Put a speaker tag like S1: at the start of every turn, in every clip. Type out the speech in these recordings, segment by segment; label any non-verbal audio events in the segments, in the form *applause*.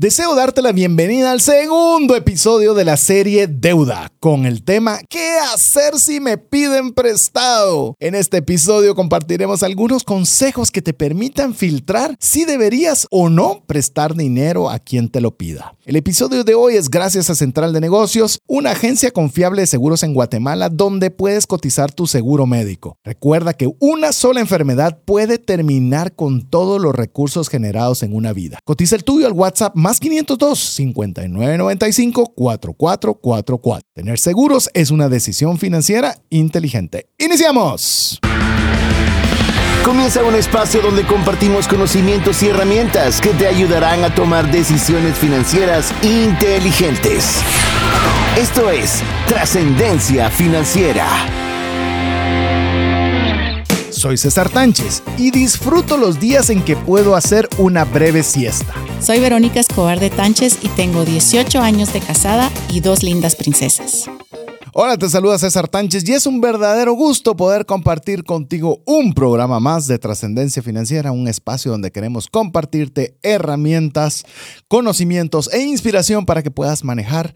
S1: Deseo darte la bienvenida al segundo episodio de la serie Deuda, con el tema ¿Qué hacer si me piden prestado? En este episodio compartiremos algunos consejos que te permitan filtrar si deberías o no prestar dinero a quien te lo pida. El episodio de hoy es gracias a Central de Negocios, una agencia confiable de seguros en Guatemala donde puedes cotizar tu seguro médico. Recuerda que una sola enfermedad puede terminar con todos los recursos generados en una vida. Cotiza el tuyo al WhatsApp más 502 5995 4444. Tener seguros es una decisión financiera inteligente. ¡Iniciamos!
S2: Comienza un espacio donde compartimos conocimientos y herramientas que te ayudarán a tomar decisiones financieras inteligentes. Esto es Trascendencia Financiera.
S1: Soy César Tánchez y disfruto los días en que puedo hacer una breve siesta.
S3: Soy Verónica Escobar de Tánchez y tengo 18 años de casada y dos lindas princesas.
S1: Hola, te saluda César Tánchez y es un verdadero gusto poder compartir contigo un programa más de trascendencia financiera, un espacio donde queremos compartirte herramientas, conocimientos e inspiración para que puedas manejar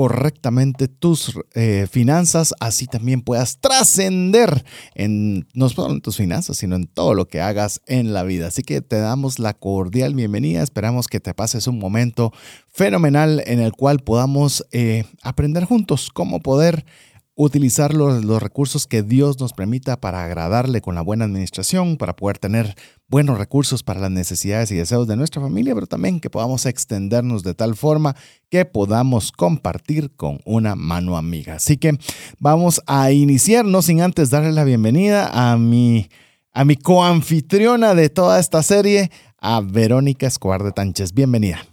S1: correctamente tus eh, finanzas, así también puedas trascender en no solo en tus finanzas, sino en todo lo que hagas en la vida. Así que te damos la cordial bienvenida, esperamos que te pases un momento fenomenal en el cual podamos eh, aprender juntos cómo poder utilizar los, los, recursos que Dios nos permita para agradarle con la buena administración, para poder tener buenos recursos para las necesidades y deseos de nuestra familia, pero también que podamos extendernos de tal forma que podamos compartir con una mano amiga. Así que vamos a iniciarnos sin antes darle la bienvenida a mi, a mi coanfitriona de toda esta serie, a Verónica Escobar de Tánchez. Bienvenida.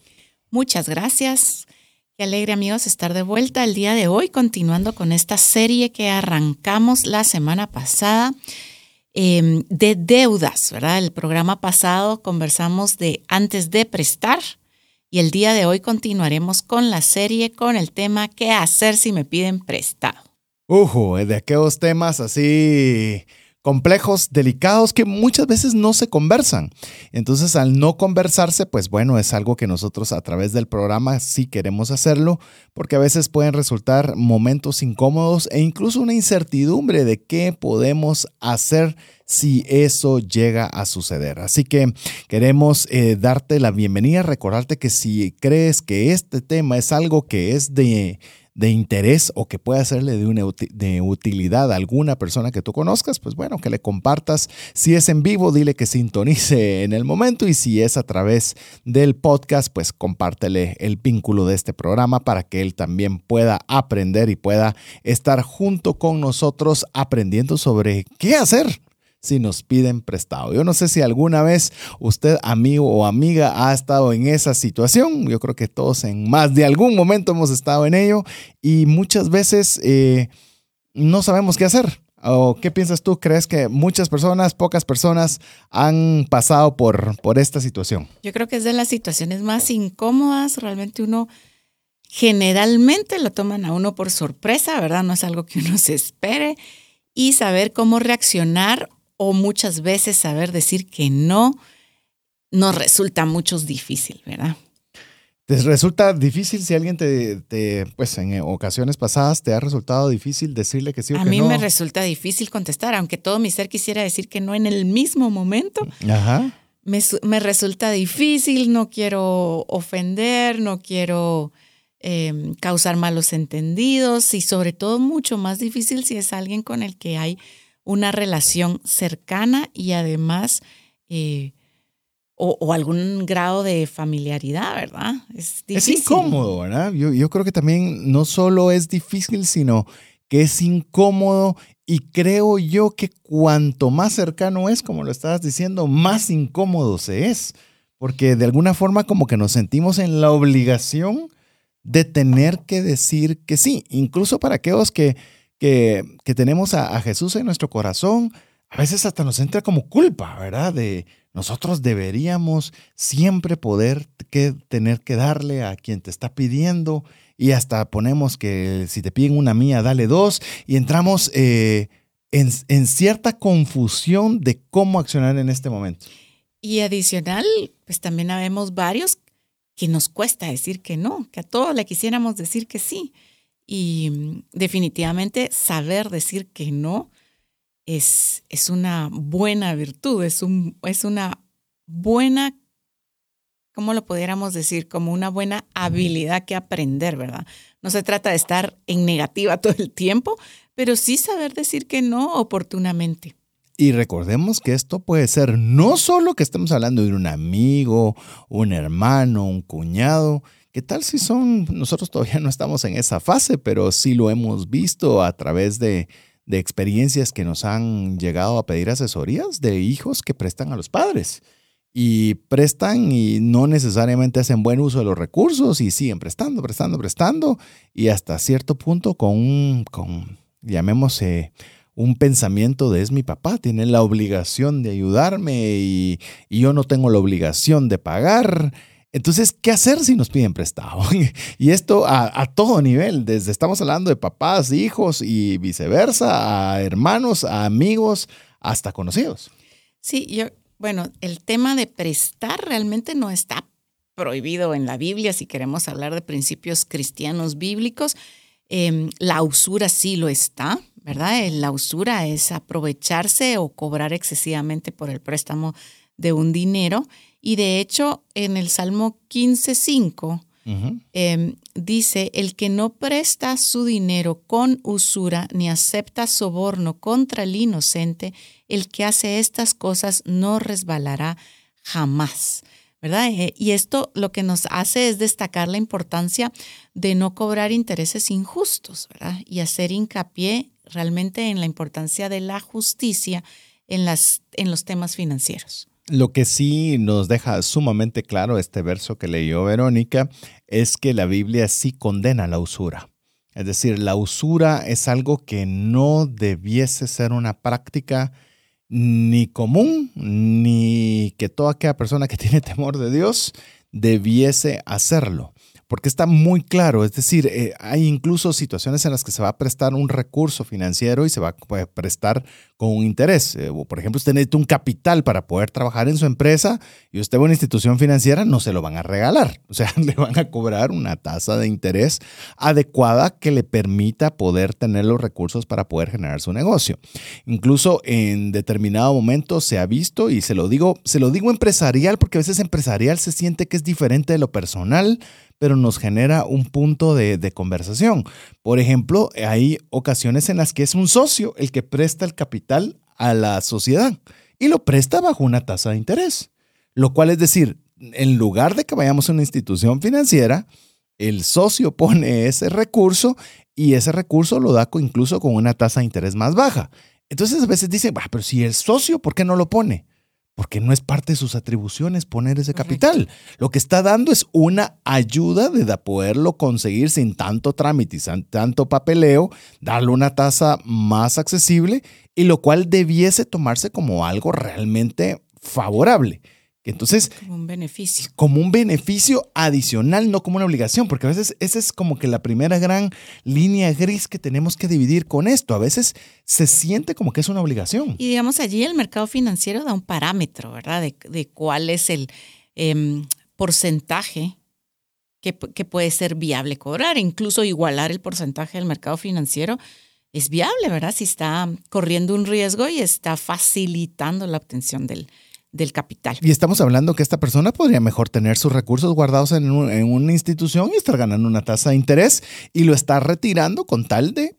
S3: Muchas gracias. Qué alegre amigos estar de vuelta el día de hoy, continuando con esta serie que arrancamos la semana pasada eh, de deudas, ¿verdad? El programa pasado conversamos de antes de prestar y el día de hoy continuaremos con la serie con el tema ¿Qué hacer si me piden prestado?
S1: Ujo, de aquellos temas así complejos, delicados, que muchas veces no se conversan. Entonces, al no conversarse, pues bueno, es algo que nosotros a través del programa sí queremos hacerlo, porque a veces pueden resultar momentos incómodos e incluso una incertidumbre de qué podemos hacer si eso llega a suceder. Así que queremos eh, darte la bienvenida, recordarte que si crees que este tema es algo que es de de interés o que pueda serle de, de utilidad a alguna persona que tú conozcas, pues bueno, que le compartas. Si es en vivo, dile que sintonice en el momento y si es a través del podcast, pues compártele el vínculo de este programa para que él también pueda aprender y pueda estar junto con nosotros aprendiendo sobre qué hacer si nos piden prestado. Yo no sé si alguna vez usted, amigo o amiga, ha estado en esa situación. Yo creo que todos en más de algún momento hemos estado en ello y muchas veces eh, no sabemos qué hacer. ¿O qué piensas tú? ¿Crees que muchas personas, pocas personas han pasado por, por esta situación?
S3: Yo creo que es de las situaciones más incómodas. Realmente uno generalmente lo toman a uno por sorpresa, ¿verdad? No es algo que uno se espere. Y saber cómo reaccionar o muchas veces saber decir que no nos resulta mucho difícil, ¿verdad?
S1: ¿Te resulta difícil si alguien te, pues en ocasiones pasadas te ha resultado difícil decirle que sí o
S3: a
S1: que no?
S3: A mí me resulta difícil contestar, aunque todo mi ser quisiera decir que no en el mismo momento.
S1: Ajá.
S3: Me, me resulta difícil, no quiero ofender, no quiero eh, causar malos entendidos y sobre todo mucho más difícil si es alguien con el que hay una relación cercana y además eh, o, algún grado de familiaridad, ¿verdad?
S1: Es, difícil. es incómodo, ¿verdad? Yo, yo creo que también no solo es difícil, sino que es incómodo y creo yo que cuanto más cercano es, como lo estabas diciendo, más incómodo se es, porque de alguna forma como que nos sentimos en la obligación de tener que decir que sí, incluso para aquellos que que, tenemos a, Jesús en nuestro corazón, a veces hasta nos entra como culpa, ¿verdad? De nosotros deberíamos siempre poder que, tener que darle a quien te está pidiendo y hasta ponemos que si te piden una mía, dale dos y entramos eh, en, en cierta confusión de cómo accionar en este momento.
S3: Y adicional, pues también habemos varios que nos cuesta decir que no, que a todos le quisiéramos decir que sí. Y mm, definitivamente saber decir que no es, es una buena virtud, es, un, es una buena, ¿cómo lo pudiéramos decir? Como una buena habilidad que aprender, ¿verdad? No se trata de estar en negativa *laughs* todo el tiempo, pero sí saber decir que no oportunamente.
S1: Y recordemos que esto puede ser no solo que estemos hablando de un amigo, un hermano, un cuñado. ¿Qué tal si son, nosotros todavía no estamos en esa fase, pero sí lo hemos visto a través de, de experiencias que nos han llegado a pedir asesorías de hijos que prestan a los padres? y prestan y no necesariamente hacen buen uso de los recursos y siguen prestando, prestando, prestando y hasta cierto punto con un, con, llamémosle, un pensamiento de es mi papá, tiene la obligación de ayudarme y, yo no tengo la obligación de pagar. Entonces, ¿qué hacer si nos piden prestado? *laughs* y esto a, todo nivel, desde estamos hablando de papás, hijos y viceversa, a hermanos, a amigos, hasta conocidos.
S3: Sí, yo, bueno, el tema de prestar realmente no está prohibido en la Biblia si queremos hablar de principios cristianos bíblicos. Em, la usura sí lo está, ¿verdad? Eh, la usura es aprovecharse o cobrar excesivamente por el préstamo de un dinero. Y de hecho, en el Salmo 15.5 em, dice, el que no presta su dinero con usura ni acepta soborno contra el inocente, el que hace estas cosas no resbalará jamás. ¿verdad? Eh, y esto lo que nos hace es destacar la importancia de no cobrar intereses injustos, ¿verdad? Y hacer hincapié realmente en la importancia de la justicia en, las, en los temas financieros.
S1: Lo que sí nos deja sumamente claro este verso que leyó Verónica es que la Biblia sí condena la usura. Es decir, la usura es algo que no debiese ser una práctica ni común, ni que toda aquella persona que *laughs* tiene temor de Dios debiese hacerlo porque está muy claro, es decir, eh, hay incluso situaciones en las que se va a prestar un recurso financiero y se va a prestar con un interés. Eh, por ejemplo, usted necesita un capital para poder trabajar en su empresa y usted va a una institución financiera, no se lo van a regalar, o sea, *laughs* le van a cobrar una tasa de interés adecuada que le permita poder tener los recursos para poder generar su negocio. Incluso en determinado momento se ha visto, y se lo digo, se lo digo empresarial, porque a veces empresarial se siente que es diferente de lo personal, pero nos genera un punto de, conversación. Por ejemplo, hay ocasiones en las que es un socio el que presta el capital a la sociedad y lo presta bajo una tasa de interés, lo cual es decir, en lugar de que vayamos a una institución financiera, el socio *laughs* pone ese recurso y ese recurso lo da incluso con una tasa de interés más baja. Entonces a veces dicen, pero si el socio, ¿por qué no lo pone? Porque no es parte de sus atribuciones poner ese capital. Lo que está dando es una ayuda de poderlo conseguir sin tanto trámite y sin tanto papeleo, darle una tasa más accesible y lo cual debiese tomarse como algo realmente favorable. Entonces,
S3: como un beneficio.
S1: Como un beneficio adicional, no como una obligación, porque a veces esa es como que la primera gran línea gris que tenemos que dividir con esto. A veces se siente como que es una obligación.
S3: Y digamos, allí el mercado financiero da un parámetro, ¿verdad? De, cuál es el em, porcentaje que, que puede ser viable cobrar, incluso igualar el porcentaje del mercado financiero es viable, ¿verdad? Si está corriendo un riesgo y está facilitando la obtención del, capital.
S1: Y estamos hablando que esta persona podría mejor tener sus recursos guardados en, una institución y estar ganando una tasa de interés y lo está retirando con tal de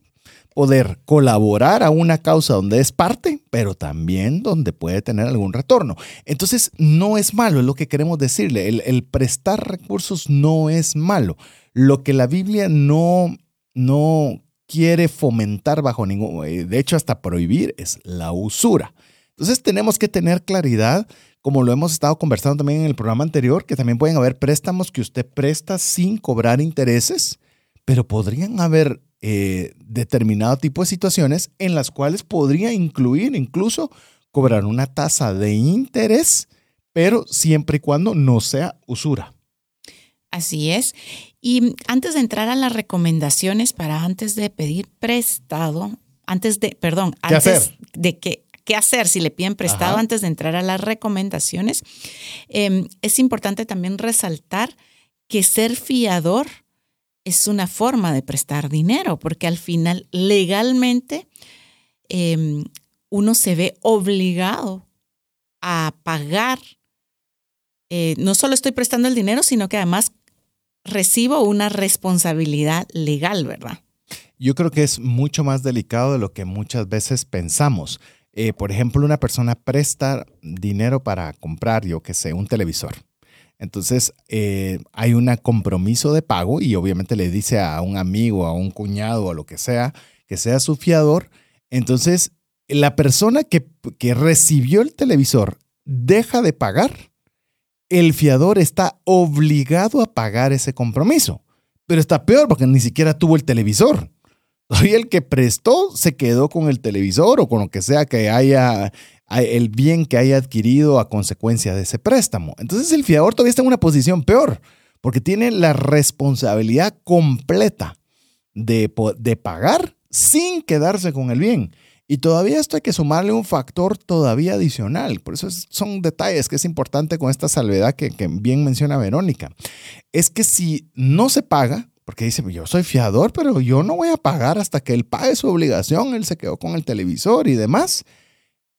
S1: poder colaborar a una causa donde es parte, pero también donde puede tener algún retorno. Entonces, no es malo, es lo que queremos decirle. El, el prestar recursos no es malo. Lo que la Biblia no, no quiere fomentar bajo ningún, eh, de hecho hasta prohibir, es la usura. Entonces tenemos que tener claridad, como lo hemos estado conversando también en el programa anterior, que también pueden haber préstamos que usted presta sin cobrar intereses, pero podrían haber eh, determinado tipo de situaciones en las cuales podría incluir incluso cobrar una tasa de interés, pero siempre y cuando no sea usura.
S3: Así es. Y antes de entrar a las recomendaciones para antes de pedir prestado, antes de, perdón, antes de que qué hacer si le piden prestado antes de entrar a las recomendaciones. Em, es importante también resaltar que ser fiador es una forma de prestar dinero, porque al final legalmente em, uno se ve obligado a pagar. Eh, no solo estoy prestando el dinero, sino que además recibo una responsabilidad legal, ¿verdad?
S1: Yo creo que es mucho más delicado de lo que muchas veces pensamos. Eh, por ejemplo, una persona presta dinero para comprar, yo que sé, un televisor. Entonces, eh, hay un compromiso de pago y obviamente le dice a un amigo, a un cuñado, a lo que sea, que sea su fiador. Entonces, la persona que, que recibió el televisor deja de pagar, el fiador está obligado a pagar ese compromiso. Pero está peor porque ni siquiera tuvo el televisor. Hoy el que prestó se quedó con el televisor o con lo que sea que haya el bien que haya adquirido a consecuencia de ese préstamo. Entonces el fiador todavía está en una posición peor, porque tiene la responsabilidad completa de, de pagar sin quedarse con el bien. Y todavía esto hay que sumarle un factor todavía adicional. Por eso son detalles que es importante con esta salvedad que, bien menciona Verónica. Es que si no se paga, porque dice, yo soy fiador, pero yo no voy a pagar hasta que él pague su obligación, él se quedó con el televisor y demás,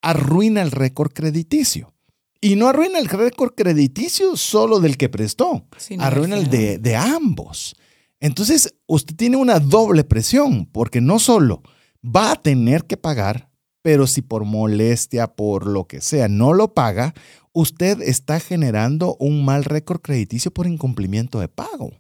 S1: arruina el récord crediticio. Y no arruina el récord crediticio solo del que prestó, arruina el de, de ambos. Entonces, usted tiene una doble presión, porque no solo va a tener que pagar, pero si por molestia, por lo que sea, no lo paga, usted está generando un mal récord crediticio por incumplimiento de pago.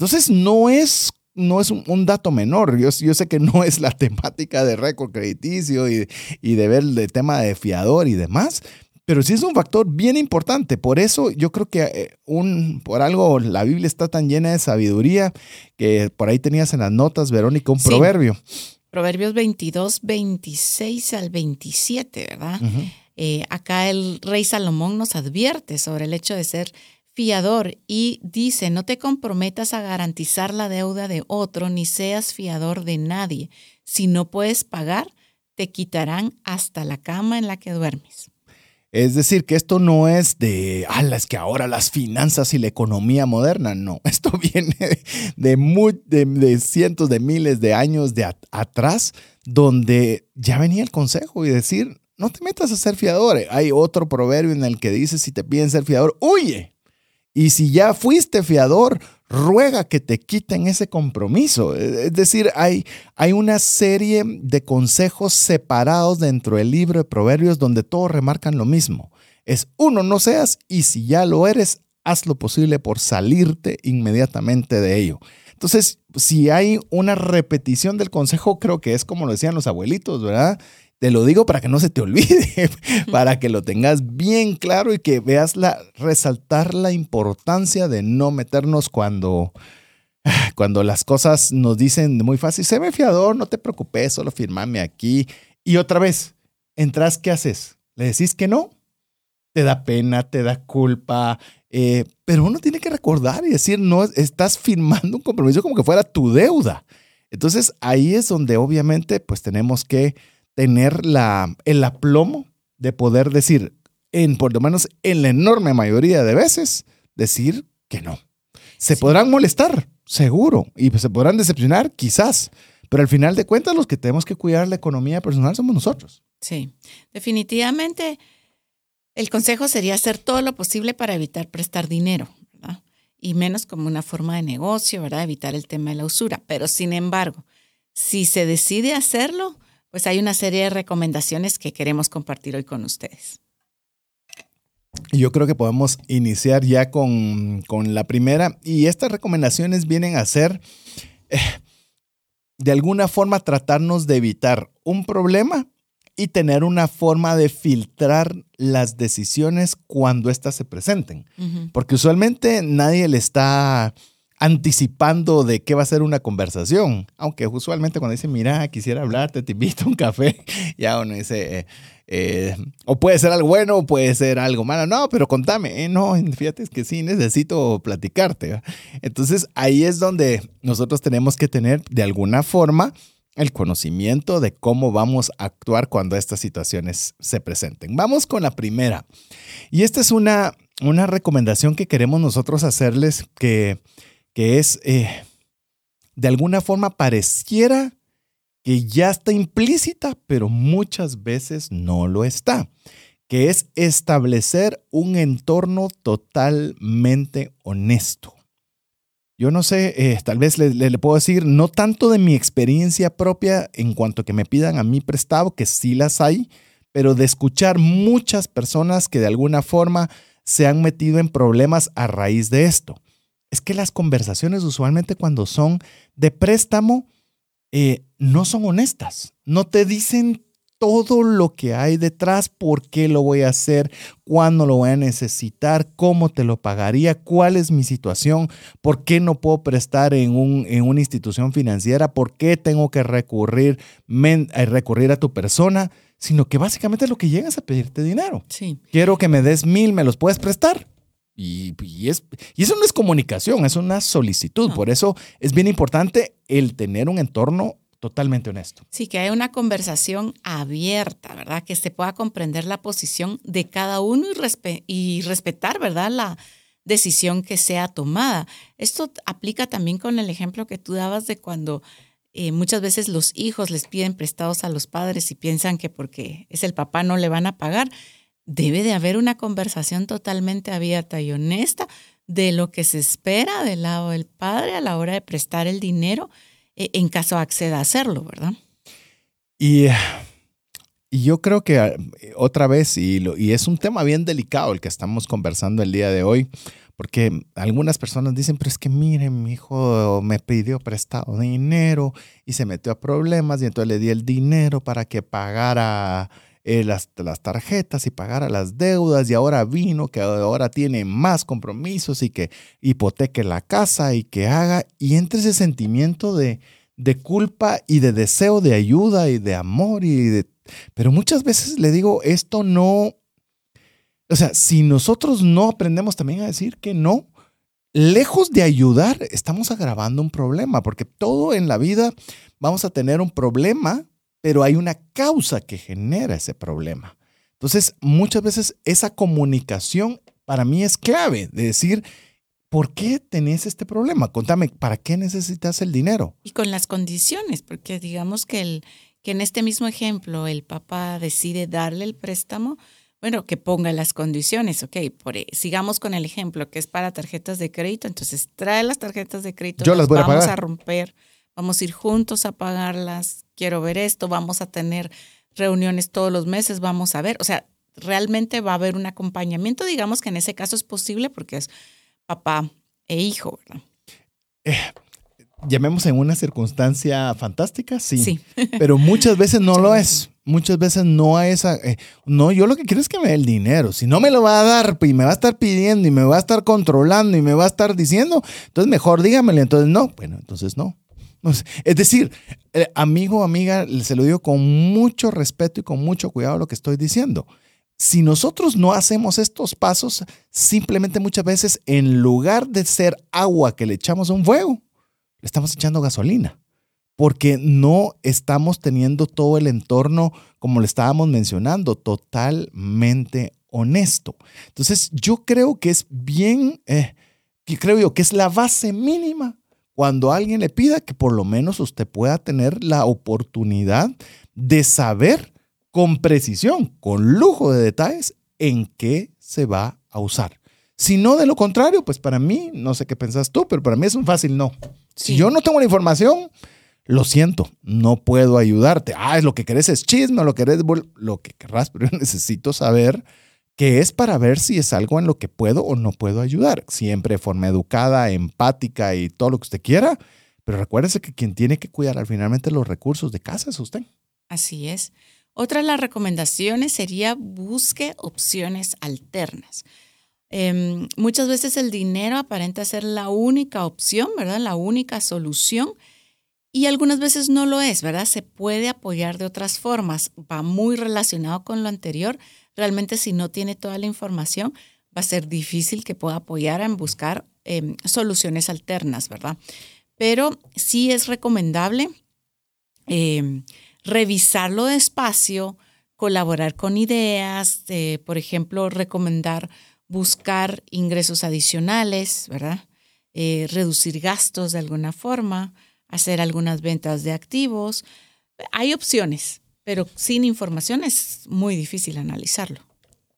S1: Entonces, no es, no es un, dato menor. Yo, yo, sé que no es la *laughs* temática de récord crediticio y, y de ver el tema de fiador y demás, pero sí es un factor bien importante. Por eso yo creo que eh, un, por algo la Biblia está tan llena de sabiduría que por ahí tenías en las notas, Verónica, un proverbio.
S3: Proverbios 22, 26 al 27, ¿verdad? Eh, acá el rey Salomón nos advierte sobre el hecho de ser fiador y dice, no te comprometas a garantizar la deuda de otro, ni seas fiador de nadie. Si no puedes pagar, te quitarán hasta la cama en la que duermes.
S1: Es decir, que esto no es de, ah, es que ahora las finanzas y la economía moderna, no, *laughs* esto viene de, de, cientos de miles de años de atrás, donde ya venía el consejo y decir, no te metas a ser fiador. Hay otro proverbio en el que dice, si te piden ser fiador, huye. Y si ya fuiste fiador, ruega que te quiten ese compromiso. Es decir, hay, hay una serie de consejos separados dentro del libro de Proverbios donde todos remarcan lo mismo. Es uno, no seas y si ya lo eres, haz lo posible por salirte inmediatamente de ello. Entonces, si hay una repetición del consejo, creo que es como lo decían los abuelitos, ¿verdad? Te lo digo para que no se te olvide, *laughs* para que lo tengas bien claro y que veas la, resaltar la importancia de no meternos cuando, *sighs* cuando las cosas nos dicen muy fácil, se ve fiador, no te preocupes, solo firmame aquí. Y otra vez, entras, ¿qué haces? ¿Le decís que no? Te da pena, te da culpa, eh, pero uno tiene que recordar y decir, no, estás firmando un compromiso como que fuera tu deuda. Entonces ahí es donde obviamente pues tenemos que tener la, el aplomo de poder decir, en por lo menos en la enorme mayoría de veces, decir que no. Se podrán molestar, seguro, y se podrán decepcionar, quizás, pero al final de cuentas los que tenemos que cuidar la economía personal somos nosotros.
S3: Sí, definitivamente el consejo sería hacer todo lo posible para evitar prestar dinero, ¿verdad? Y menos como una forma de negocio, ¿verdad? Evitar el tema de la usura. Pero sin embargo, si se decide hacerlo, pues hay una serie de recomendaciones que queremos compartir hoy con ustedes.
S1: Yo creo que podemos iniciar ya con, la primera y estas recomendaciones vienen a ser, eh, de alguna forma, tratarnos de evitar un problema y tener una forma de filtrar las decisiones cuando éstas se presenten. Porque usualmente nadie le está anticipando de qué va a ser una conversación. Aunque usualmente cuando dice, mira, quisiera hablarte, te invito a un café, *laughs* ya uno dice, eh, eh, o puede ser algo bueno o puede ser algo malo. No, pero contame, eh, no, fíjate es que sí, necesito platicarte. Entonces ahí es donde nosotros tenemos que tener de alguna forma el conocimiento de cómo vamos a actuar cuando estas situaciones se presenten. Vamos con la primera. Y esta es una, una recomendación que queremos nosotros hacerles que, que es, eh, de alguna forma pareciera que ya está implícita, pero muchas veces no lo está, que es establecer un entorno totalmente honesto. Yo no sé, eh, tal vez le, puedo decir, no tanto de mi experiencia propia en cuanto que me pidan a mí prestado, que sí las hay, pero de escuchar muchas personas que de alguna forma se han metido en problemas a raíz de esto. Es que las conversaciones usualmente cuando son de préstamo eh, no son honestas, no te dicen todo lo que hay detrás, por qué lo voy a hacer, cuándo lo voy a necesitar, cómo te lo pagaría, cuál es mi situación, por qué no puedo prestar en, un, en una institución financiera, por qué tengo que recurrir, eh, recurrir a tu persona, sino que básicamente lo que llegas a pedirte dinero.
S3: Sí.
S1: Quiero que me des mil, ¿me los puedes prestar? Y, es, y eso no es comunicación, es una solicitud. Por eso es bien importante el tener un entorno totalmente honesto.
S3: Sí, que haya una conversación abierta, ¿verdad? Que se pueda comprender la posición de cada uno y, y respetar, ¿verdad? La decisión que sea tomada. Esto aplica también con el ejemplo que tú dabas de cuando eh, muchas veces los hijos les piden prestados a los padres y piensan que porque es el papá no le van a pagar. Debe de haber una conversación totalmente abierta y honesta de lo que se espera del lado del padre a la hora de prestar el dinero e, en caso acceda a hacerlo, ¿verdad?
S1: Y, yo creo que eh, otra vez, y, y es un tema bien delicado el que estamos conversando el día de hoy, porque algunas personas dicen, pero es que miren, mi hijo me pidió prestado dinero y se metió a problemas y entonces le di el dinero para que pagara eh, las, las, tarjetas y pagara las deudas y ahora vino, que ahora tiene más compromisos y que hipoteque la casa y que haga, y entre ese sentimiento de, de culpa y de deseo de ayuda y de amor y de... Pero muchas veces le digo, esto no... O sea, si nosotros no aprendemos también a decir que no, lejos de ayudar, estamos agravando un problema, porque todo en la vida vamos a tener un problema pero hay una causa que genera ese problema. Entonces, muchas veces esa comunicación para mí es clave de decir, ¿por qué tenés este problema? Contame, ¿para qué necesitas el dinero?
S3: Y con las condiciones, porque digamos que, el, que en este mismo ejemplo el papá decide darle el préstamo, bueno, que ponga las condiciones, ok, por, e, sigamos con el ejemplo que es para tarjetas de crédito, entonces trae las tarjetas de crédito,
S1: Yo las voy
S3: vamos
S1: a,
S3: a romper vamos a ir juntos a pagarlas, quiero ver esto, vamos a tener reuniones todos los meses, vamos a ver, o sea, realmente va a haber un acompañamiento, digamos que en ese caso es posible porque es papá e hijo, ¿verdad?
S1: Eh, llamemos en una circunstancia fantástica, sí,
S3: sí. *laughs*
S1: pero muchas veces no lo es. Muchas veces no hay esa, eh, no, yo lo que quiero es que me dé el dinero. Si no me lo va a dar y me va a estar pidiendo y me va a estar controlando y me va a estar diciendo, entonces mejor dígamelo. Entonces no, bueno, entonces no. Es decir, eh, amigo o amiga, se lo digo con mucho respeto y con mucho cuidado lo que estoy diciendo. Si nosotros no hacemos estos pasos, simplemente muchas veces en lugar de ser agua que le echamos a un fuego, le estamos echando gasolina, porque no estamos teniendo todo el entorno, como le estábamos mencionando, totalmente honesto. Entonces, yo creo que es bien, eh, creo yo que es la base mínima cuando alguien le pida que por lo menos usted pueda tener la oportunidad de saber con precisión, con lujo de detalles, en qué se va a usar. Si no, de lo contrario, pues para mí, no sé qué pensás tú, pero para mí es un fácil no. Si yo no tengo la información, lo siento, no puedo ayudarte. Ah, es lo que querés es chisme, lo que querés, lo que querrás, *laughs* pero yo necesito saber que es para ver si es algo en lo que puedo o no puedo ayudar. Siempre de forma educada, empática y todo lo que usted quiera. Pero recuérdese que quien tiene que cuidar al finalmente los recursos de casa es usted.
S3: Así es. Otra de las recomendaciones sería busque opciones alternas. Em, muchas veces el dinero aparenta ser la única opción, ¿verdad? La única solución. Y algunas veces no lo es, ¿verdad? Se puede apoyar de otras formas. Va muy relacionado con lo anterior, realmente si no tiene toda la información, va a ser difícil que pueda apoyar en buscar em, soluciones alternas, ¿verdad? Pero sí es recomendable em, revisarlo despacio, colaborar con ideas, por ejemplo, recomendar buscar ingresos adicionales, ¿verdad? Eh, reducir gastos de alguna forma, hacer algunas ventas de activos. Hay opciones, pero sin información es muy difícil analizarlo.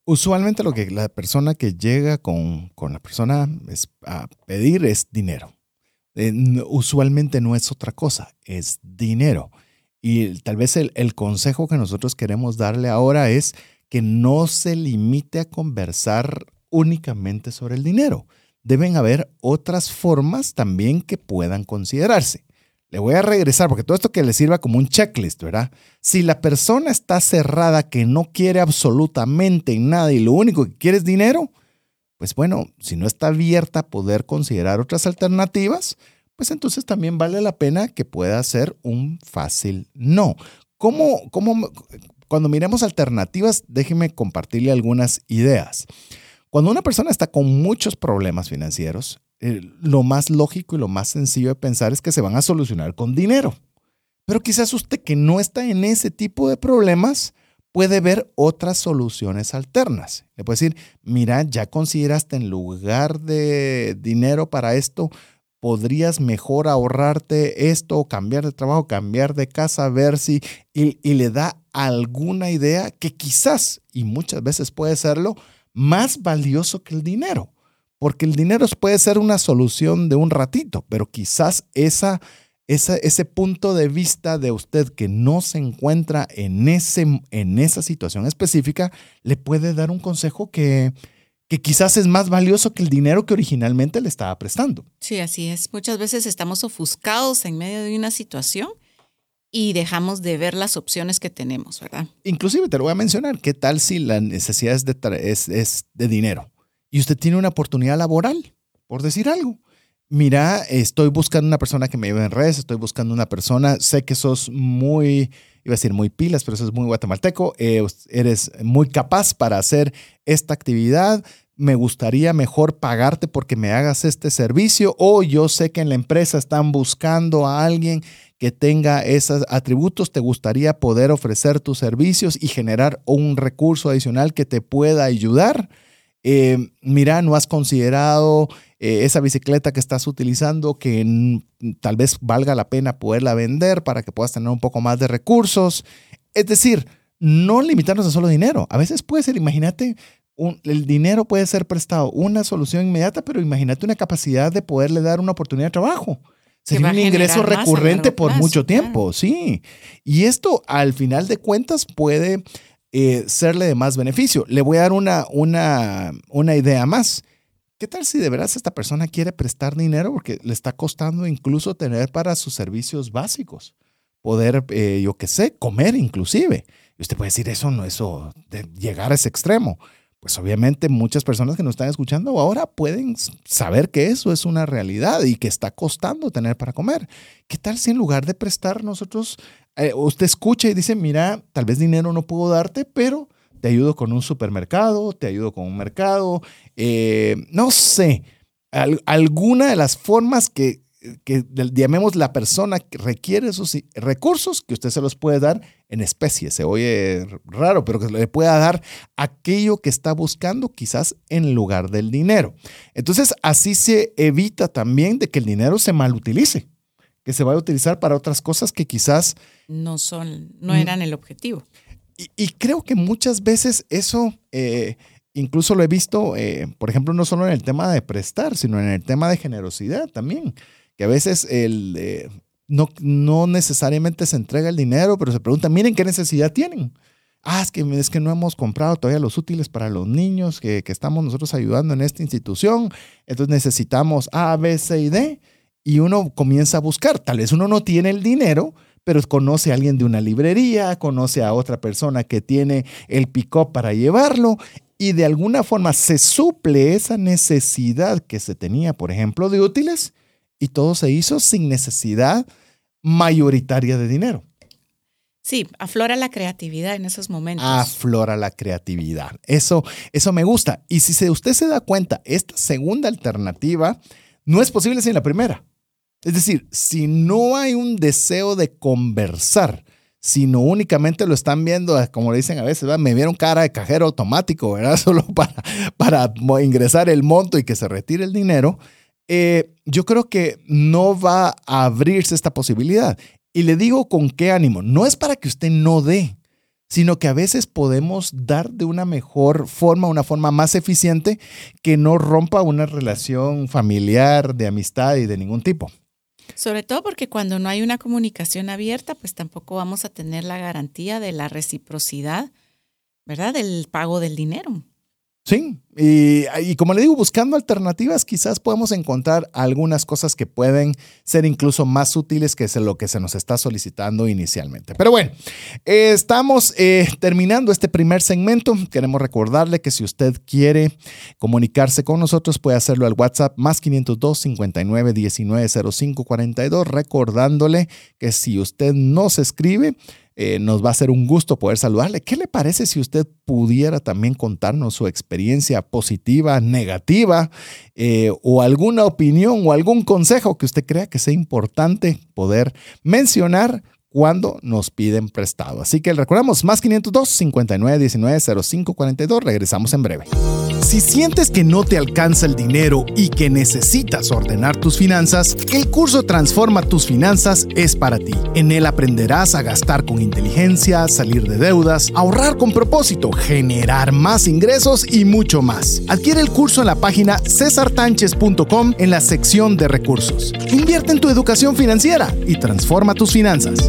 S1: Usualmente lo que la persona que llega con, con la persona es a pedir es dinero. Eh, usualmente no es otra cosa, es dinero. Y tal vez el, el, consejo que nosotros queremos darle ahora es que no se limite a conversar únicamente sobre el dinero. Deben haber otras formas también que puedan considerarse. Le voy a regresar porque todo esto que le sirva como un checklist, ¿verdad? Si la persona está cerrada, que no quiere absolutamente nada y lo único que quiere es dinero, pues bueno, si no está abierta a poder considerar otras alternativas, pues entonces también vale la pena que pueda ser un fácil no. ¿Cómo, cómo, cuando miremos alternativas, déjeme compartirle algunas ideas. Cuando una persona está con muchos problemas financieros, eh, lo más lógico y lo más sencillo de pensar es que se van a solucionar con dinero. Pero quizás usted que no está en ese tipo de problemas puede ver otras soluciones alternas. Le puede decir, mira, ya consideraste en lugar de dinero para esto, podrías mejor ahorrarte esto cambiar de trabajo, cambiar de casa, ver si, y le da alguna idea que quizás, y muchas veces puede serlo, más valioso que el dinero porque el dinero puede ser una solución de un ratito, pero quizás esa, ese punto de vista de usted que no se encuentra en, ese, en esa situación específica le puede dar un consejo que, que quizás es más valioso que el dinero que originalmente le estaba prestando.
S3: Sí, así es. Muchas veces estamos ofuscados en medio de una situación y dejamos de ver las opciones que tenemos, ¿verdad?
S1: Inclusive te lo voy a mencionar, ¿qué tal si la necesidad es de, es, es de dinero? Y usted tiene una oportunidad laboral, por decir algo. Mira, estoy buscando una persona que me lleve en redes, estoy buscando una persona, sé que sos muy, iba a decir muy pilas, pero eso es muy guatemalteco, eh, eres muy capaz para hacer esta actividad, me gustaría mejor pagarte porque me hagas este servicio o yo sé que en la empresa están buscando a alguien que tenga esos atributos, te gustaría poder ofrecer tus servicios y generar un recurso adicional que te pueda ayudar. Eh, mira, no has considerado eh, esa bicicleta que estás utilizando que tal vez valga la pena poderla vender para que puedas tener un poco más de recursos. Es decir, no limitarnos a solo dinero. A veces puede ser, imagínate, el dinero puede ser prestado una solución inmediata, pero imagínate una capacidad de poderle dar una oportunidad de trabajo. Sería un ingreso recurrente por mucho tiempo, sí. Y esto, al final de cuentas, puede eh, serle de más beneficio. Le voy a dar una, una, una idea más. ¿Qué tal si de verdad esta persona quiere prestar dinero porque le está costando incluso tener para sus servicios básicos? Poder, eh, yo qué sé, comer inclusive. Y usted puede decir, eso no, eso, de llegar a ese extremo. Pues obviamente muchas personas que nos están escuchando ahora pueden saber que eso es una realidad y que está costando tener para comer. ¿Qué tal si en lugar de prestar nosotros eh, usted escucha y dice, mira, tal vez dinero no puedo darte, pero te ayudo con un supermercado, te ayudo con un mercado, eh, no sé, alguna de las formas que, que llamemos la persona que requiere esos recursos que usted se los puede dar en especie. Se oye raro, pero que le pueda dar aquello que está buscando quizás en lugar del dinero. Entonces, así se evita también de que el dinero se malutilice que se va a utilizar para otras cosas que quizás
S3: no son, no eran el objetivo.
S1: Y, creo que muchas veces eso, eh, incluso lo he visto, eh, por ejemplo, no solo en el tema de prestar, sino en el tema de generosidad también, que a veces el, eh, no, no necesariamente se entrega el dinero, pero se pregunta, miren qué necesidad tienen. Ah, es que, es que no hemos comprado todavía los útiles para los niños que, que estamos nosotros ayudando en esta institución, entonces necesitamos A, B, C y D y uno comienza a buscar. Tal vez uno no tiene el dinero, pero conoce a alguien de una librería, conoce a otra persona que tiene el pick-up para llevarlo y de alguna forma se suple esa necesidad que se tenía, por ejemplo, de útiles y todo se hizo sin necesidad mayoritaria de dinero.
S3: Sí, aflora la creatividad en esos momentos.
S1: Aflora la creatividad. Eso, eso me gusta. Y si usted se da cuenta, esta segunda alternativa no es posible sin la primera. Es decir, si no hay un deseo de conversar, sino únicamente lo están viendo, como le dicen a veces, me vieron cara de cajero automático, ¿verdad? *laughs* Solo para, para ingresar el monto y que se retire el dinero, eh, yo creo que no va a abrirse esta posibilidad. Y le digo con qué ánimo. No es para que usted no dé, sino que a veces podemos dar de una mejor forma, una forma más eficiente que no rompa una relación familiar, de amistad y de ningún tipo.
S3: Sobre todo porque cuando no hay una comunicación abierta, pues tampoco vamos a tener la garantía de la reciprocidad, ¿verdad? Del pago del dinero.
S1: Sí, y, como le digo, buscando alternativas, quizás podemos encontrar algunas cosas que pueden ser incluso más útiles que lo que se nos está solicitando inicialmente. Pero bueno, estamos eh, terminando este primer segmento. Queremos recordarle que si usted quiere comunicarse con nosotros, puede hacerlo al WhatsApp más 502 59 19 05 42, recordándole que si usted no se escribe, eh, nos va a ser un gusto poder saludarle. ¿Qué le parece si usted pudiera también contarnos su experiencia positiva, negativa, eh, o alguna opinión o algún consejo que usted crea que sea importante poder mencionar cuando nos piden prestado. Así que recordamos, más 502 59 19 05 42. Regresamos en breve. Si sientes que no te alcanza el dinero y que necesitas ordenar tus finanzas, el curso Transforma tus finanzas es para ti. En él aprenderás a gastar con inteligencia, salir de deudas, ahorrar con propósito, generar más ingresos y mucho más. Adquiere el curso en la página cesartanches.com en la sección de recursos. Invierte en tu educación financiera y transforma tus finanzas.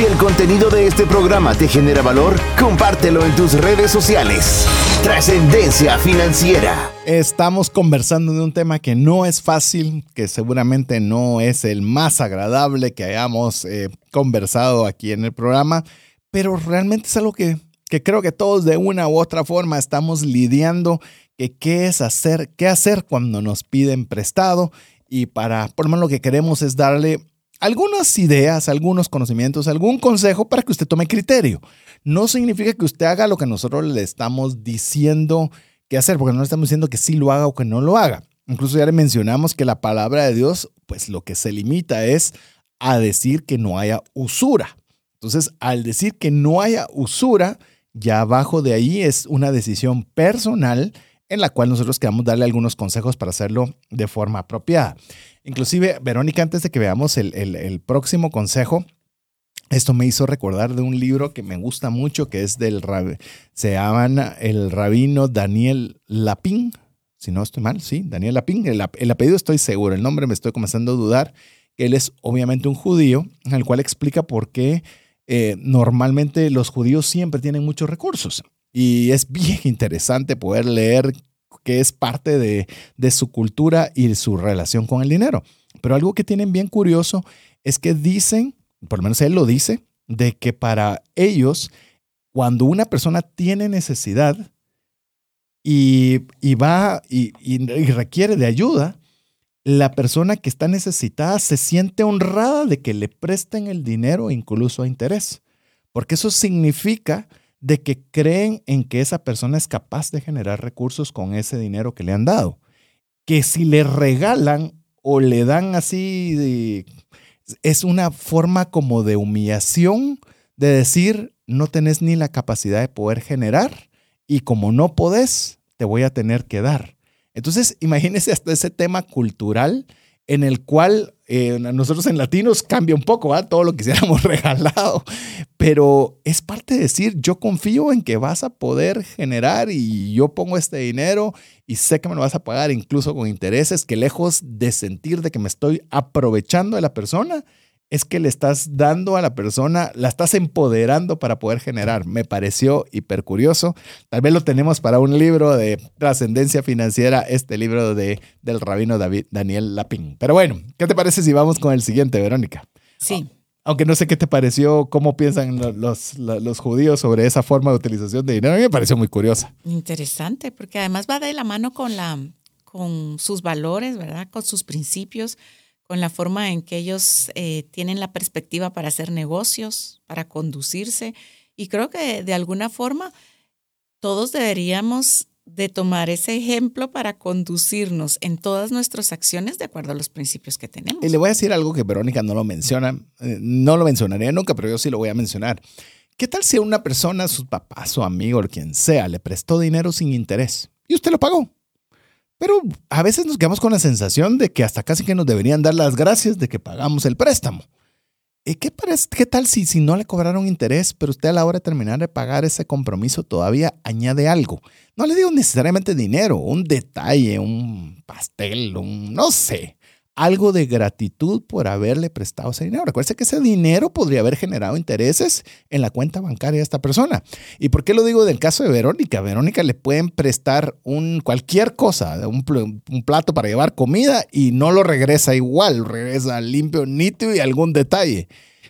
S2: Si el contenido de este programa te genera valor, compártelo en tus redes sociales. Trascendencia financiera.
S1: Estamos conversando de un tema que no es fácil, que seguramente no es el más agradable que hayamos eh, conversado aquí en el programa, pero realmente es algo que, que creo que todos de una u otra forma estamos lidiando, que qué es hacer, qué hacer cuando nos piden prestado y para, por lo menos lo que queremos es darle algunas ideas, algunos conocimientos, algún consejo para que usted tome criterio. No significa que usted haga lo que nosotros le estamos diciendo que hacer, porque no le estamos diciendo que sí lo haga o que no lo haga. Incluso ya le mencionamos que la palabra de Dios, pues lo que se limita es a decir que no haya usura. Entonces, al decir que no haya usura, ya abajo de ahí es una decisión personal en la cual nosotros queremos darle algunos consejos para hacerlo de forma apropiada. Inclusive, Verónica, antes de que veamos el, próximo consejo, esto me hizo recordar de un libro que me gusta mucho, que es del, se llama el rabino Daniel Lapin, si no estoy mal, sí, Daniel Lapin, el, apellido estoy seguro, el nombre me estoy comenzando a dudar, él es obviamente un judío, el cual explica por qué eh, normalmente los judíos siempre tienen muchos recursos. Y es bien *laughs* interesante poder leer que es parte de, su cultura y su relación con el dinero. Pero algo que tienen bien curioso es que dicen, por lo menos él lo dice, de que para ellos, cuando una persona tiene necesidad y, va y, requiere de ayuda, la persona que está necesitada se siente honrada de que le presten el dinero incluso a interés, porque eso significa de que creen en que esa persona es capaz de generar recursos con ese dinero que le han dado. Que si le regalan o le dan así, es una forma como de humillación de decir, no tenés ni la capacidad de poder generar y como no podés, te voy a tener que dar. Entonces, imagínese hasta ese tema cultural en el cual eh, nosotros en latinos cambia un poco, todo lo que hiciéramos *laughs* regalado, pero es parte de decir, yo confío en que vas a poder generar y yo pongo este dinero y sé que me lo vas a pagar incluso con intereses, que lejos de sentir de que me estoy aprovechando de la persona, es que le estás dando a la persona, la estás empoderando para poder generar. Me pareció hiper curioso. Tal vez lo tenemos para un libro de trascendencia financiera, este libro de, del rabino David, Daniel Lapin. Pero bueno, ¿qué te parece si vamos con el siguiente, Verónica?
S3: Sí.
S1: Aunque no sé qué te pareció, cómo piensan los, los, los, judíos sobre esa forma de utilización de dinero, a mí me pareció muy curiosa.
S3: Interesante, porque además va de la mano con, la, con sus valores, ¿verdad? Con sus principios con la forma en que ellos eh, tienen la perspectiva para hacer negocios, para conducirse. Y creo que de alguna forma todos deberíamos de tomar ese ejemplo para conducirnos en todas nuestras acciones de acuerdo a los principios que tenemos.
S1: Y le voy a decir algo que Verónica no lo menciona, eh, no lo mencionaría nunca, pero yo sí lo voy a mencionar. ¿Qué tal si una persona, su papá, su amigo o quien sea, le prestó dinero sin interés y usted lo pagó? Pero a veces nos quedamos con la sensación de que hasta casi que nos deberían dar las gracias de que pagamos el préstamo. ¿Y qué, qué tal si, si no le cobraron interés, pero usted a la hora de terminar de pagar ese compromiso todavía añade algo? No le digo necesariamente dinero, un detalle, un pastel, un no sé algo de gratitud por haberle prestado ese dinero. Recuerde que ese dinero podría haber generado intereses en la cuenta bancaria de esta persona. ¿Y por qué lo digo del caso de Verónica? Verónica le pueden prestar un, cualquier cosa, un, un plato para llevar comida y no lo regresa igual, regresa limpio, nítido y algún detalle.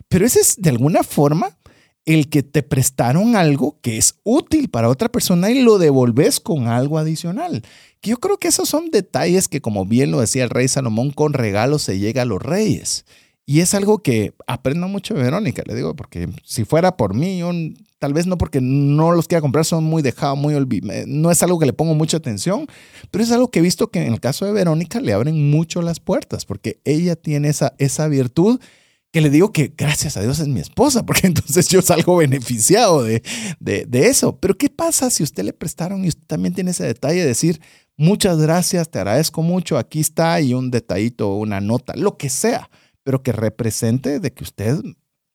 S1: Pero ese es de alguna forma el que te prestaron algo que es útil para otra persona y lo devolves con algo adicional. Yo creo que esos son detalles que, como bien lo decía el rey Salomón, con regalos se llega a los reyes. Y es algo que aprendo mucho de Verónica, le digo, porque si fuera por mí, tal vez no porque no los quiera comprar, son muy dejados, muy. No es algo que le pongo mucha atención, pero es algo que he visto que en el caso de Verónica le abren mucho las puertas, porque ella tiene esa, esa virtud que le digo que gracias a Dios es mi esposa, porque *laughs* entonces yo salgo beneficiado de, de, de, eso. Pero ¿qué pasa si usted le prestaron y usted también tiene ese detalle de decir, muchas gracias, te agradezco mucho, aquí está y un detallito, una nota, lo que sea, pero que represente de que usted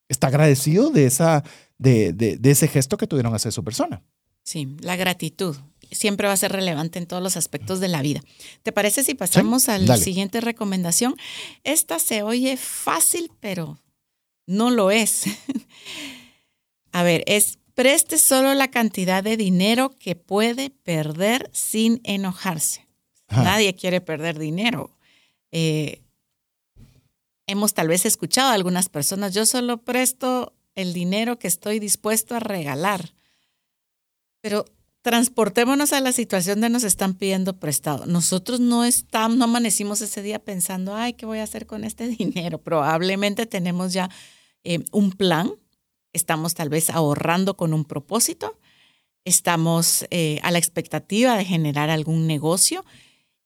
S1: está agradecido de, esa, de, de, ese gesto que tuvieron hacia su persona?
S3: Sí, la gratitud siempre va a ser relevante en todos los aspectos de la vida. ¿Te parece si pasamos sí, a la siguiente recomendación? Esta se oye fácil, pero no lo es. *laughs* a ver, es preste solo la cantidad de dinero que puede perder sin enojarse. Ajá. Nadie quiere perder dinero. Eh, hemos tal vez escuchado a algunas personas, yo solo presto el dinero que estoy dispuesto a regalar. Pero transportémonos a la situación de nos están pidiendo prestado. Nosotros no estamos, no amanecimos ese día pensando, ay, ¿qué voy a hacer con este *laughs* dinero? Probablemente tenemos ya eh, un plan, estamos tal vez ahorrando con un propósito, estamos eh, a la expectativa de generar algún negocio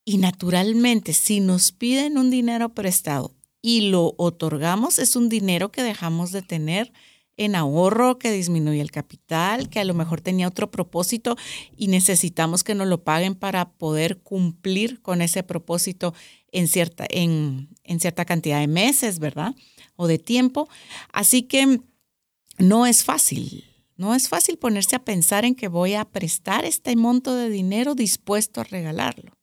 S3: y naturalmente si nos piden un dinero prestado y lo otorgamos, es un dinero que dejamos de tener en ahorro, que disminuye el capital, que a lo mejor tenía otro propósito y necesitamos que nos lo paguen para poder cumplir con ese propósito en cierta, en, en cierta cantidad de meses, ¿verdad? O de tiempo. Así que no es fácil. No es fácil ponerse a pensar en que voy a prestar este monto de dinero dispuesto a regalarlo.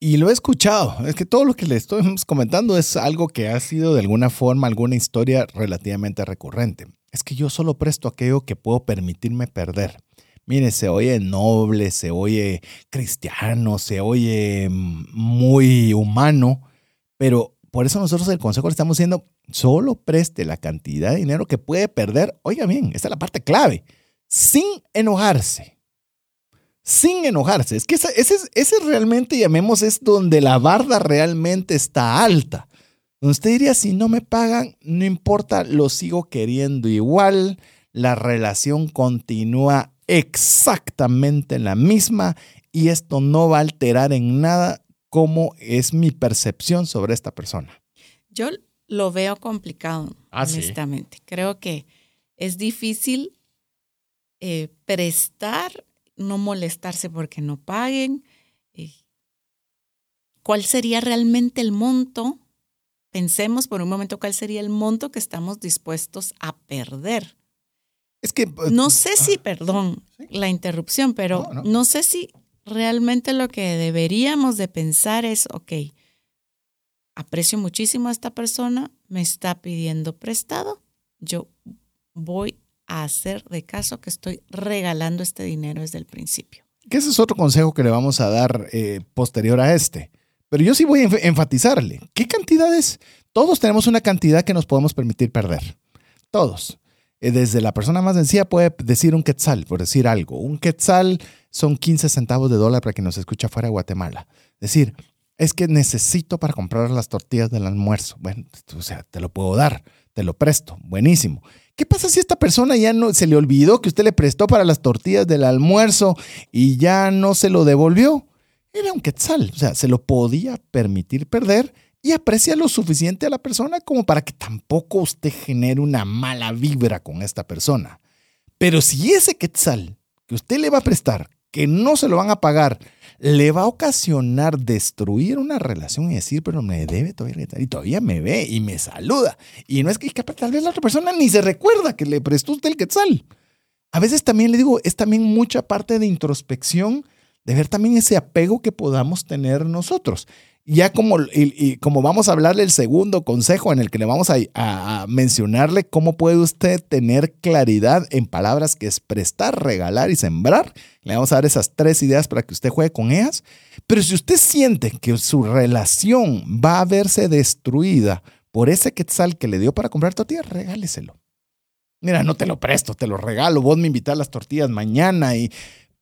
S1: Y lo he escuchado, es que todo lo que le estoy comentando es algo que ha sido de alguna forma alguna historia relativamente recurrente. Es que yo solo presto aquello que puedo permitirme perder. Mire, se oye noble, se oye cristiano, se oye muy humano, pero por eso nosotros el consejo le estamos diciendo, solo preste la cantidad de dinero que puede perder. Oiga bien, esta es la parte clave, sin enojarse sin enojarse. Es que ese, ese, ese realmente, llamemos, es donde la barda realmente está alta. Usted diría, si no me pagan, no importa, lo sigo queriendo igual, la relación continúa exactamente la misma y esto no va a alterar en nada cómo es mi percepción sobre esta persona.
S3: Yo lo veo complicado, ah, honestamente. ¿sí? Creo que es difícil eh, prestar no molestarse porque no paguen, eh, ¿cuál sería realmente el monto? Pensemos por un momento cuál sería el monto que estamos dispuestos a perder.
S1: Es que...
S3: No sé si, perdón la interrupción, pero no, no sé si realmente lo que deberíamos de pensar es, ok, aprecio muchísimo a esta persona, me está pidiendo prestado, yo voy hacer de caso que estoy regalando este dinero desde el principio.
S1: Que ese es otro consejo que le vamos a dar eh, posterior a este. Pero yo sí voy a enfatizarle. ¿Qué cantidades? Todos tenemos una cantidad que nos podemos permitir perder. Todos. Eh, desde la persona más sencilla puede decir un quetzal, por decir algo. Un quetzal son 15 centavos de dólar para quien nos escucha fuera de Guatemala. Decir, es que necesito para comprar las tortillas del almuerzo. Bueno, o sea, te lo puedo dar, te lo presto, buenísimo. ¿Qué pasa si esta persona ya no se le olvidó que usted le prestó para las tortillas del almuerzo y ya no se lo devolvió? Era un quetzal, o sea, se lo podía permitir perder y aprecia lo suficiente a la persona como para que tampoco usted genere una mala vibra con esta persona. Pero si ese quetzal que usted le va a prestar, que no se lo van a pagar, le va a ocasionar destruir una relación y decir, pero me debe todavía y todavía me ve y me saluda. Y no es que tal vez la otra persona ni se recuerda que le prestó usted el quetzal. A veces también le digo, es también mucha parte de introspección, de ver también ese apego que podamos tener nosotros ya como, y, como vamos a hablarle el segundo consejo en el que le vamos a, mencionarle cómo puede usted tener claridad en palabras que es prestar, regalar y sembrar, le vamos a dar esas tres ideas para que usted juegue con ellas. Pero si usted siente que su relación va a verse destruida por ese quetzal que le dio para comprar tortillas, regáleselo. Mira, no te lo presto, te lo regalo. Vos me invitas las tortillas mañana y...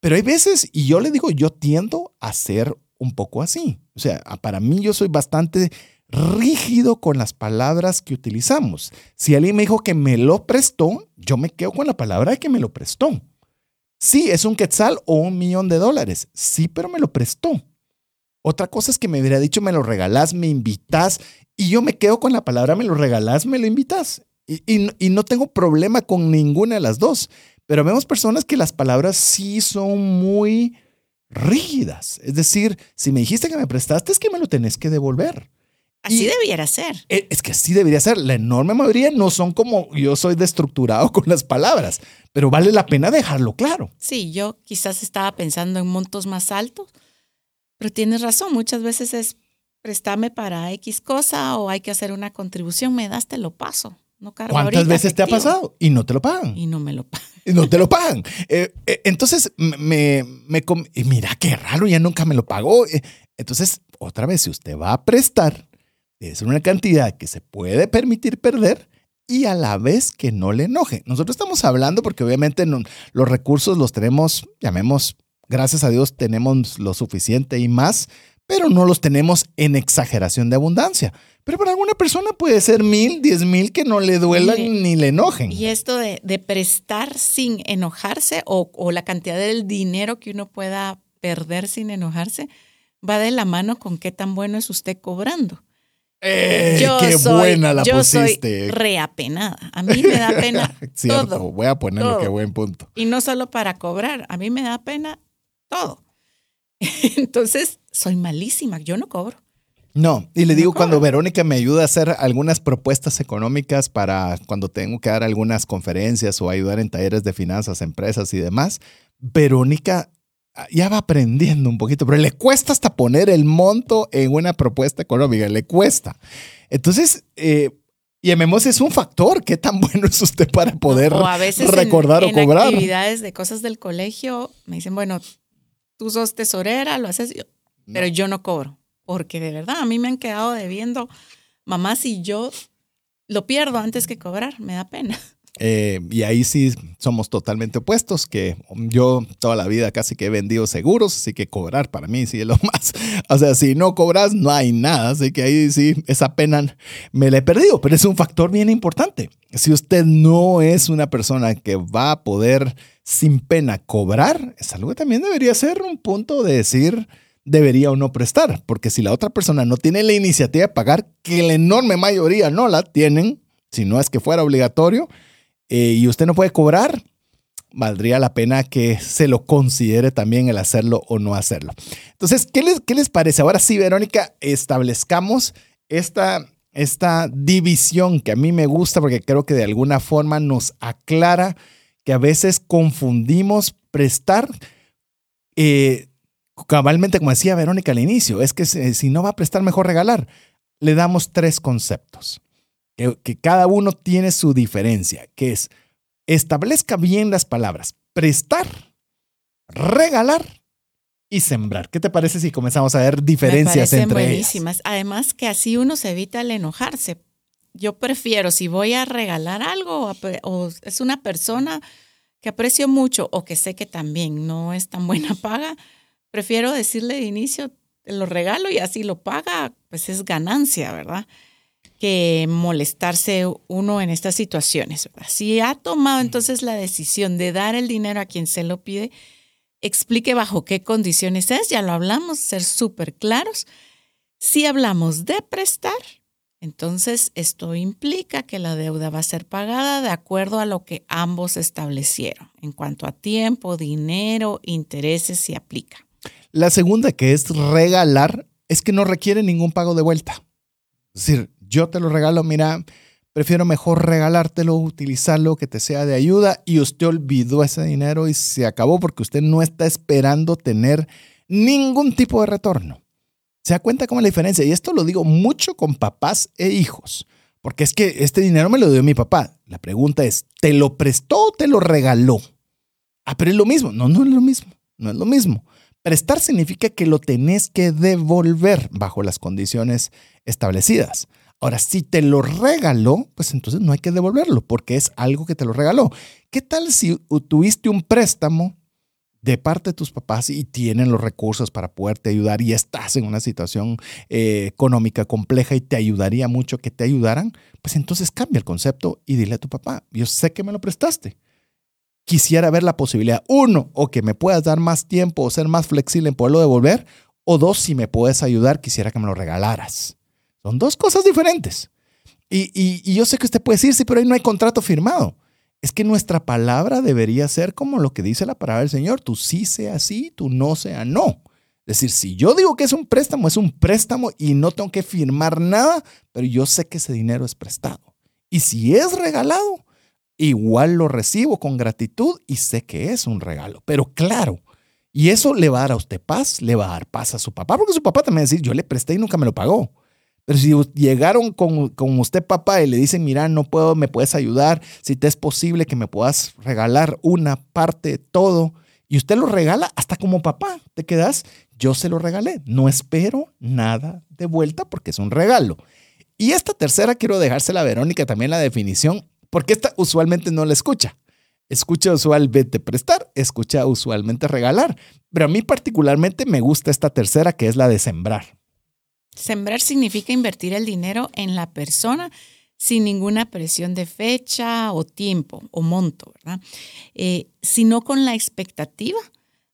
S1: Pero hay veces, y yo le digo, yo tiendo a ser un poco así. O sea, para mí yo soy bastante rígido con las palabras que utilizamos. Si alguien me dijo que me lo prestó, yo me quedo con la palabra de que me lo prestó. Sí, es un quetzal o un millón de dólares. Sí, pero me lo prestó. Otra cosa es que me hubiera dicho, me lo regalás, me invitas, y yo me quedo con la palabra, me lo regalás, me lo invitas. Y, y no tengo problema con ninguna de las dos. Pero vemos personas que las palabras sí son muy rígidas. Es decir, si me dijiste que me prestaste, es que me lo tenés que devolver.
S3: Así debiera ser.
S1: E, es que así debería ser. La enorme mayoría no son como yo soy destructurado *laughs* con las palabras, pero vale la pena dejarlo claro.
S3: Sí, yo quizás estaba pensando en montos más altos, pero tienes razón, muchas veces es préstame para X cosa o hay que hacer una contribución, me das, te lo paso. No
S1: ¿Cuántas veces te ha pasado? Y no te lo pagan.
S3: Y no me lo pagan.
S1: Y no te lo pagan. Eh, eh, entonces, me, me, mira qué raro, ya nunca me lo pagó. Eh, entonces, otra vez, si usted va a prestar, es una cantidad que se puede permitir perder y a la vez que no le enoje. Nosotros estamos hablando porque obviamente los recursos los tenemos, llamemos, gracias a Dios tenemos lo suficiente y más, pero no los tenemos en exageración de abundancia. Pero para alguna persona puede ser mil, diez mil que no le duelan ni le enojen.
S3: Y esto de, prestar sin enojarse o, la cantidad del dinero que uno pueda perder sin enojarse va de la mano con qué tan bueno es usted cobrando.
S1: Eh, qué buena la
S3: yo
S1: pusiste.
S3: Soy reapenada. A mí me da pena *laughs* Cierto, todo.
S1: Voy a ponerlo, qué buen punto.
S3: Y no solo para cobrar, a mí me da pena todo. *laughs* Entonces, soy malísima, yo no cobro.
S1: No, y le digo cuando Verónica me ayuda a hacer algunas propuestas económicas para cuando tengo que dar algunas conferencias o ayudar en talleres de finanzas, empresas y demás, Verónica ah, ya va aprendiendo un poquito, pero le cuesta hasta poner el monto en una propuesta económica, le cuesta. Entonces, eh, y Memos es un factor. ¿Qué tan *laughs* bueno es usted para poder recordar o cobrar?
S3: Actividades de cosas del colegio me dicen, bueno, tú sos tesorera, lo haces, pero yo no cobro porque de verdad a mí me han quedado debiendo, mamá, si yo lo pierdo antes que cobrar, me da pena.
S1: Eh, y ahí sí somos totalmente opuestos, que yo toda la vida casi que he vendido seguros, así que cobrar para mí sí es lo *laughs* más. O sea, si no cobras, no hay nada, así que ahí sí, esa pena me la he perdido, pero es un factor bien importante. Si usted no es una persona que va a poder sin pena cobrar, es algo que también debería ser un punto de decir, debería o no prestar, porque si la otra persona no tiene la iniciativa de pagar, que la enorme mayoría no la tienen, si no es que fuera obligatorio, eh, y usted no puede cobrar, valdría la pena que se lo considere también el hacerlo o no hacerlo. Entonces, ¿qué les, qué les parece? Ahora sí, Verónica, establezcamos esta, esta división que a mí me gusta porque creo que de alguna forma nos aclara que a veces confundimos prestar, eh, cabalmente como decía Verónica al inicio, es que si no va a prestar, mejor regalar. Le damos tres conceptos, que, que cada uno tiene su diferencia, que es establezca bien las palabras, prestar, regalar y sembrar. ¿Qué te parece si comenzamos a ver diferencias Me entre buenísimas.
S3: Además que así uno se evita el enojarse. Yo prefiero si voy a regalar algo o es una persona que aprecio mucho o que sé que también no es tan buena paga, prefiero decirle de inicio, te lo regalo y así lo paga, pues es ganancia, ¿verdad? Que molestarse uno en estas situaciones. Si ha tomado entonces la decisión de dar el dinero a quien se lo pide, explique bajo qué condiciones es, ya lo hablamos, ser súper claros. Si hablamos de prestar, entonces esto implica que la deuda va a ser pagada de acuerdo a lo que ambos establecieron en cuanto a tiempo, dinero, intereses si aplica.
S1: La segunda que es regalar es que no requiere ningún pago de vuelta. Es decir, yo te lo regalo, mira, prefiero mejor regalártelo, utilizarlo, que te sea de ayuda y usted olvidó ese dinero y se acabó porque usted no está esperando tener ningún tipo de retorno. ¿Se da cuenta cómo es la diferencia? Y esto lo digo mucho con papás e hijos, porque es que este dinero me lo dio mi papá. La pregunta es, ¿te lo prestó o te lo regaló? Ah, pero es lo mismo. No, no es lo mismo. No es lo mismo. Prestar significa que lo tenés que devolver bajo las condiciones establecidas. Ahora, si te lo regaló, pues entonces no hay que devolverlo porque es algo que te lo regaló. ¿Qué tal si tuviste un préstamo de parte de tus papás y tienen los recursos para poderte ayudar y estás en una situación eh, económica compleja y te ayudaría mucho que te ayudaran? Pues entonces cambia el concepto y dile a tu papá, yo sé que me lo prestaste. Quisiera ver la posibilidad, uno, o que me puedas dar más tiempo o ser más flexible en poderlo devolver, o dos, si me puedes ayudar, quisiera que me lo regalaras. Son dos cosas diferentes. Y, yo sé que usted puede decir, sí, pero ahí no hay contrato firmado. Es que nuestra palabra debería ser como lo que dice la palabra del Señor. Tú sí sea sí, tú no sea no. Es decir, si yo digo que es un préstamo, es un préstamo y no tengo que firmar nada, pero yo sé que ese dinero es prestado. Y si es regalado, igual lo recibo con gratitud y sé que es un regalo. Pero claro, y eso le va a dar a usted paz, le va a dar paz a su papá, porque su papá también va a decir, yo le presté y nunca me lo pagó. Pero si llegaron con, usted, papá, y le dicen, mira, no puedo, me puedes ayudar, si te es posible que me puedas regalar una parte, todo, y usted lo regala hasta como papá, te quedas, yo se lo regalé, no espero nada de vuelta porque es un regalo. Y esta tercera quiero dejársela a Verónica también la definición, porque esta usualmente no la escucha. Escucha usualmente prestar, escucha usualmente regalar, pero a mí particularmente me gusta esta tercera que es la de sembrar.
S3: Sembrar significa invertir el dinero en la persona sin ninguna presión de fecha o tiempo o monto, ¿verdad? Eh, sino con la expectativa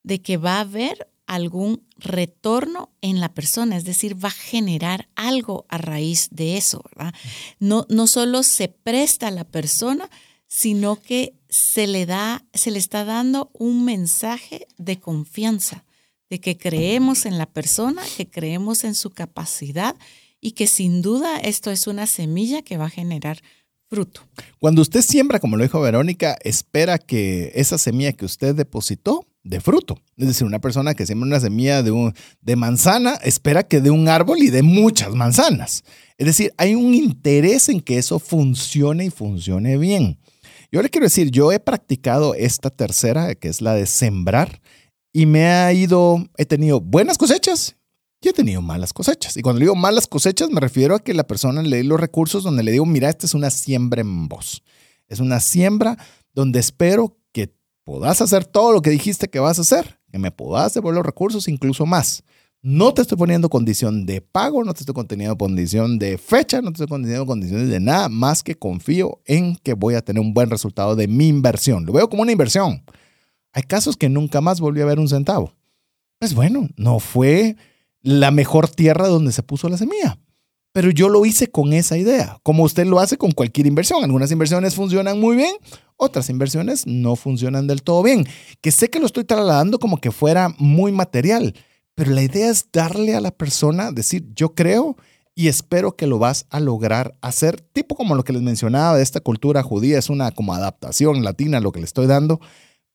S3: de que va a haber algún retorno en la persona, es decir, va a generar algo a raíz de eso, ¿verdad? No, no solo se presta a la persona, sino que se le da, se le está dando un mensaje de confianza de que creemos en la persona, que creemos en su capacidad y que sin duda esto es una semilla que va a generar fruto.
S1: Cuando usted siembra, como lo dijo Verónica, espera que esa semilla que usted depositó de fruto. Es decir, una persona que siembra una semilla de, de manzana espera que dé un árbol y dé muchas manzanas. Es decir, hay un interés en que eso funcione y funcione bien. Yo le quiero decir, yo he practicado esta tercera, que es la de sembrar, y me ha ido, he tenido buenas cosechas y he tenido malas cosechas. Y cuando digo malas cosechas me refiero a que la persona le dé los recursos donde le digo, mira, esta es una siembra en vos. Es una siembra donde espero puedas hacer todo lo que dijiste que vas a hacer, que me puedas devolver los recursos, incluso más. No te estoy poniendo condición de pago, no te estoy poniendo condición de fecha, no te estoy poniendo condiciones de nada, más que confío en que voy a tener un buen resultado de mi inversión. Lo veo como una inversión. Hay casos que nunca más volvió a ver un centavo. Pues bueno, no fue la mejor tierra donde se puso la semilla. Pero yo lo hice con esa idea, como usted lo hace con cualquier inversión. Algunas inversiones funcionan muy bien, otras inversiones no funcionan del todo bien. Que sé que lo estoy trasladando como que fuera muy material, pero la idea es darle a la persona, decir, yo creo y espero que lo vas a lograr hacer, tipo como lo que les mencionaba de esta cultura judía, es una como adaptación latina lo que le estoy dando,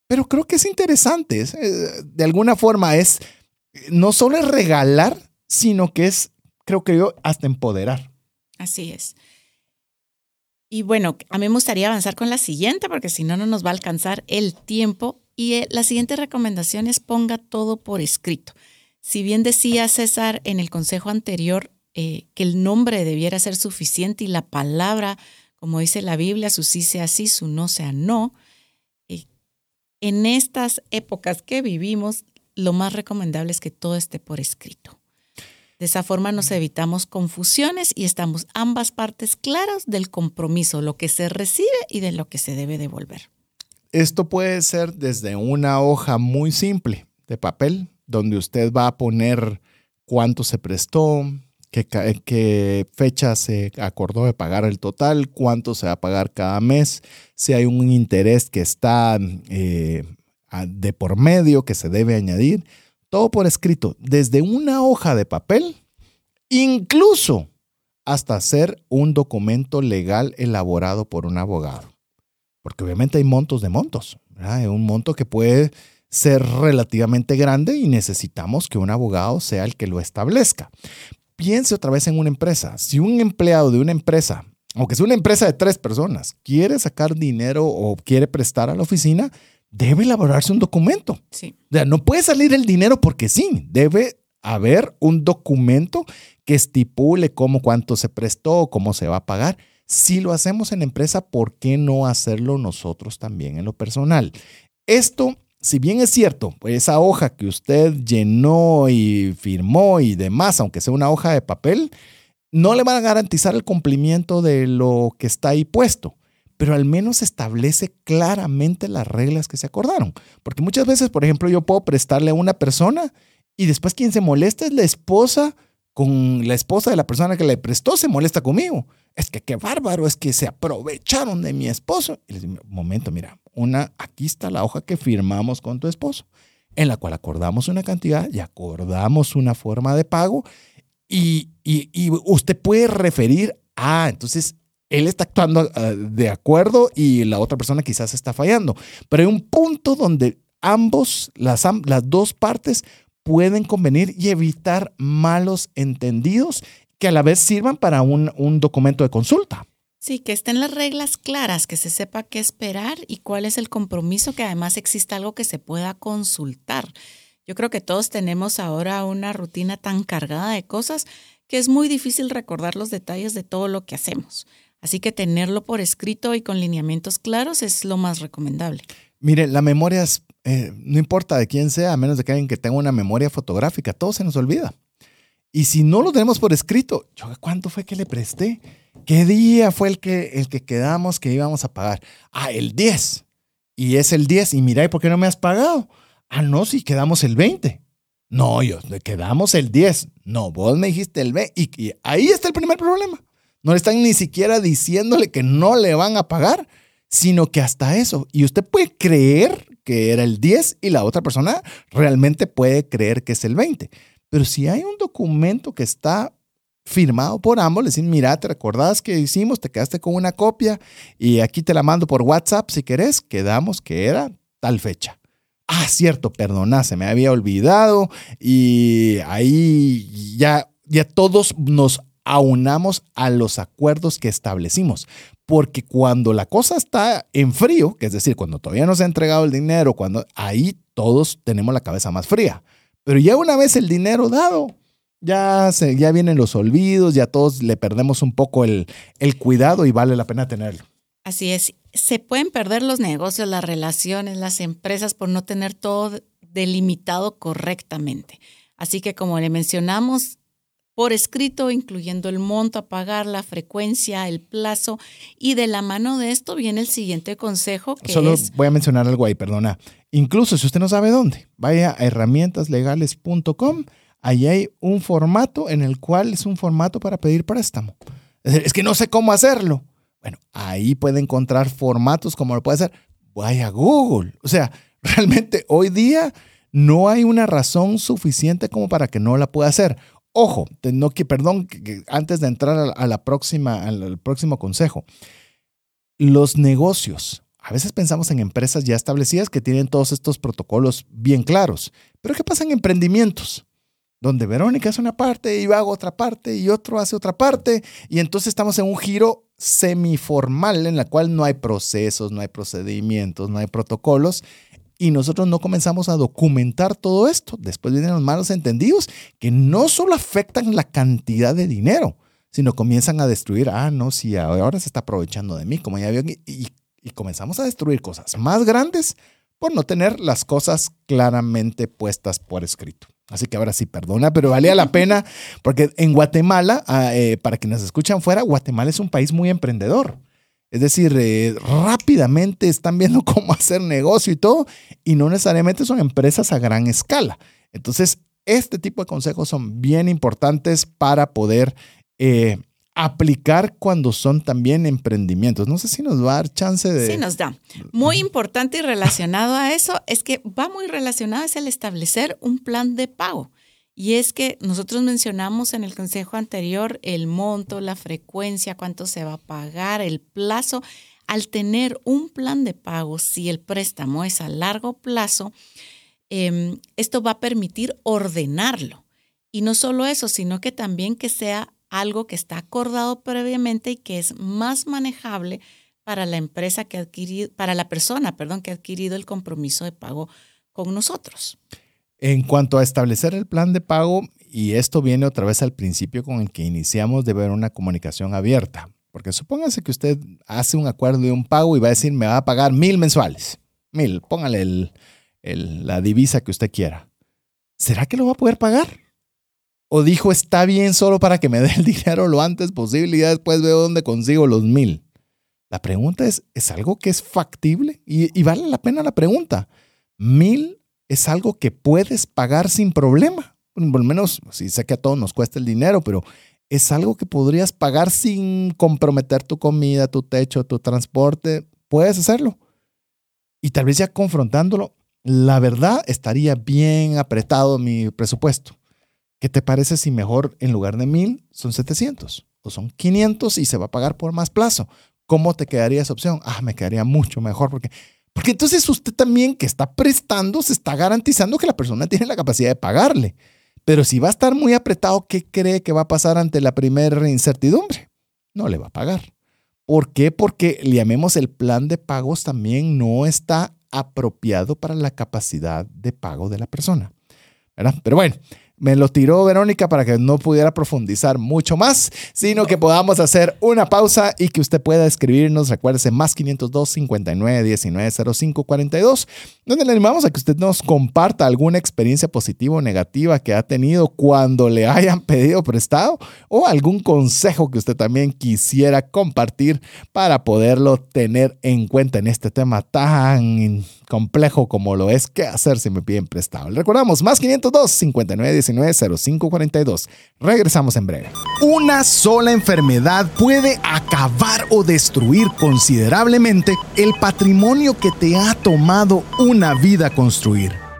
S1: pero creo que es interesante, eh, de alguna forma es, no solo es regalar, sino que es, creo que yo, hasta empoderar.
S3: Así es. Y bueno, a mí me gustaría avanzar con la siguiente, porque si no, no nos va a alcanzar el tiempo. Y eh, la siguiente recomendación es ponga todo por escrito. Si bien decía César en el consejo anterior eh, que el nombre debiera ser suficiente y la palabra, como dice la Biblia, su sí sea sí, su no sea no, eh, en estas épocas que vivimos, lo más recomendable es que todo esté por escrito. De esa forma nos evitamos confusiones y estamos ambas partes claras del compromiso, lo que se recibe y de lo que se debe devolver.
S1: Esto puede ser desde una hoja muy simple de papel, donde usted va a poner cuánto se prestó, qué, fecha se acordó de pagar el total, cuánto se va a pagar cada mes, si hay un interés que está eh, de por medio que se debe añadir todo por escrito, desde una hoja de papel, incluso hasta hacer un documento legal elaborado por un abogado. Porque obviamente hay montos de montos. Hay un monto que puede ser relativamente grande y necesitamos que un abogado sea el que lo establezca. Piense otra vez en una empresa. Si un empleado de una empresa, aunque sea una empresa de tres personas, quiere sacar dinero o quiere prestar a la oficina, debe elaborarse un documento.
S3: Sí.
S1: O sea, no puede salir el dinero porque sí, debe haber un documento que estipule cómo, cuánto se prestó, cómo se va a pagar. Si lo hacemos en empresa, ¿por qué no hacerlo nosotros también en lo personal? Esto, si bien es cierto, pues esa hoja que usted llenó y firmó y demás, aunque sea una hoja de papel, no le van a garantizar el cumplimiento de lo que está ahí puesto pero al menos establece claramente las reglas que se acordaron. Porque muchas veces, por ejemplo, yo puedo prestarle a una persona y después quien se molesta es la esposa con la esposa de la persona que le prestó, se molesta conmigo. Es que qué bárbaro, es que se aprovecharon de mi esposo. Y les digo, momento, mira, una, aquí está la hoja que firmamos con tu esposo, en la cual acordamos una cantidad y acordamos una forma de pago. Y, y, y usted puede referir, ah, entonces él está actuando ah, de acuerdo y la otra persona quizás está fallando. Pero hay un punto donde ambos, las, las dos partes, pueden convenir y evitar malos entendidos que a la vez sirvan para un, un documento de consulta.
S3: Sí, que estén las reglas claras, que se sepa qué esperar y cuál es el compromiso, que además exista algo que se pueda consultar. Yo creo que todos tenemos ahora una rutina tan cargada de cosas que es muy difícil recordar los detalles de todo lo que hacemos. Así que tenerlo por escrito y con lineamientos claros es lo más recomendable.
S1: Mire, la memoria es, eh, no importa de quién sea, a menos de que alguien que tenga una memoria fotográfica, todo se nos olvida. Y si no lo tenemos por escrito, ¿cuánto fue que le presté? ¿Qué día fue el que, el que quedamos que íbamos a pagar? Ah, el 10. Y es el 10. Y mira, ¿y por qué no me has pagado? Ah, no, si quedamos el 20. No, yo, quedamos el 10. No, vos me dijiste el 20. y ahí está el primer problema. No le están ni siquiera diciéndole que no le van a pagar, sino que hasta eso. Y usted puede creer que era el 10 y la otra persona realmente puede creer que es el 20. Pero si hay un documento que está firmado por ambos, le dicen, mira, te recordás que hicimos, te quedaste con una copia y aquí te la mando por WhatsApp si querés, quedamos que era tal fecha. Ah, cierto, perdona, se me había olvidado y ahí ya, ya todos nos aunamos a los acuerdos que establecimos. Porque cuando la cosa está en frío, que es decir, cuando todavía no se ha entregado el dinero, cuando ahí todos tenemos la cabeza más fría. Pero ya una vez el dinero dado, ya, se, ya vienen los olvidos, ya todos le perdemos un poco el, el cuidado y vale la pena tenerlo.
S3: Así es, se pueden perder los negocios, las relaciones, las empresas por no tener todo delimitado correctamente. Así que como le mencionamos, por escrito, incluyendo el monto a pagar, la frecuencia, el plazo. Y de la mano de esto viene el siguiente consejo que
S1: Solo voy a mencionar algo ahí, perdona. Incluso si usted no sabe dónde, vaya a herramientaslegales.com. ahí hay un formato en el cual es un formato para pedir préstamo. Es que no sé cómo hacerlo. Bueno, ahí puede encontrar formatos como lo puede hacer. Vaya a Google. O sea, *laughs* realmente hoy día no hay una razón suficiente como para que no la pueda hacer. Ojo, no que, perdón, antes de entrar a la próxima, al próximo consejo, los negocios. A veces pensamos en empresas ya establecidas que tienen todos estos protocolos bien claros. Pero ¿qué pasa en emprendimientos? Donde Verónica hace una parte y yo hago otra parte y otro hace otra parte. Y entonces estamos en un giro semiformal en la cual no hay procesos, no hay procedimientos, no hay protocolos y nosotros no comenzamos a documentar todo esto. Después vienen los malos entendidos que no solo afectan la cantidad de dinero, sino comienzan a destruir, ah, no, si ahora se está aprovechando de mí, como ya vio, y, y comenzamos a destruir cosas más grandes por no tener las cosas claramente puestas por escrito. Así que ahora sí, perdona, pero valía la pena, *laughs* porque en Guatemala, ah, eh, para quienes escuchan fuera, Guatemala es un país muy emprendedor. Es decir, eh, rápidamente están viendo *laughs* cómo hacer negocio y todo, y no necesariamente son empresas a gran escala. Entonces, este tipo de consejos son bien importantes para poder eh, aplicar cuando son también emprendimientos. No sé si nos va a dar chance de...
S3: Sí, nos da. Muy importante y relacionado a eso es que va muy relacionado es el establecer un plan de pago. Y es que nosotros mencionamos en el consejo anterior el monto, la frecuencia, cuánto se va a pagar, el plazo. Al tener un plan de pago, si el préstamo es a largo plazo, em, esto va a permitir ordenarlo. Y no solo eso, sino que también que sea algo que está acordado previamente y que es más manejable para la empresa que adquirido, para la persona, perdón, que ha adquirido el compromiso de pago con nosotros.
S1: En cuanto a establecer el plan de pago, y esto viene otra vez al principio con el que iniciamos de ver una comunicación abierta, porque supóngase que usted hace un acuerdo de un pago y va a decir, me va a pagar mil mensuales, mil, póngale la divisa que usted quiera. ¿Será que lo va a poder pagar? ¿O dijo, está bien solo para que me dé el *laughs* dinero lo antes posible y ya después veo dónde consigo los mil? La pregunta es, ¿es algo que es factible? Y, y vale la pena la pregunta. Mil es algo que puedes pagar sin problema. Por lo menos, sí sé que a todos nos cuesta el dinero, pero es algo que podrías pagar sin comprometer tu comida, tu techo, tu transporte. Puedes hacerlo. Y tal vez ya confrontándolo, la verdad estaría bien apretado mi presupuesto. ¿Qué te parece si mejor en lugar de mil son 700 o son 500 y se va a pagar por más plazo? ¿Cómo te quedaría esa opción? Ah, me quedaría mucho mejor porque porque entonces usted también que está prestando se está garantizando que la persona tiene la capacidad de pagarle. Pero si va a estar muy apretado, ¿qué cree que va a pasar ante la primera incertidumbre? No le va a pagar. ¿Por qué? Porque llamemos el plan de pagos también no está apropiado para la capacidad de pago de la persona. Pero bueno, me lo tiró Verónica para que no pudiera profundizar mucho más, sino que podamos hacer una pausa y que usted pueda escribirnos, recuérdese, más 502 59 19 05 42, donde le animamos a que usted nos comparta alguna experiencia positiva o negativa que ha tenido cuando le hayan pedido prestado o algún consejo que usted también quisiera compartir para poderlo tener en cuenta en este tema tan complejo como lo es qué hacer si me piden prestado. Recordamos, más 502 59 19 05 42. Regresamos en breve. Una sola enfermedad puede acabar o destruir considerablemente el patrimonio que te ha tomado una vida construir.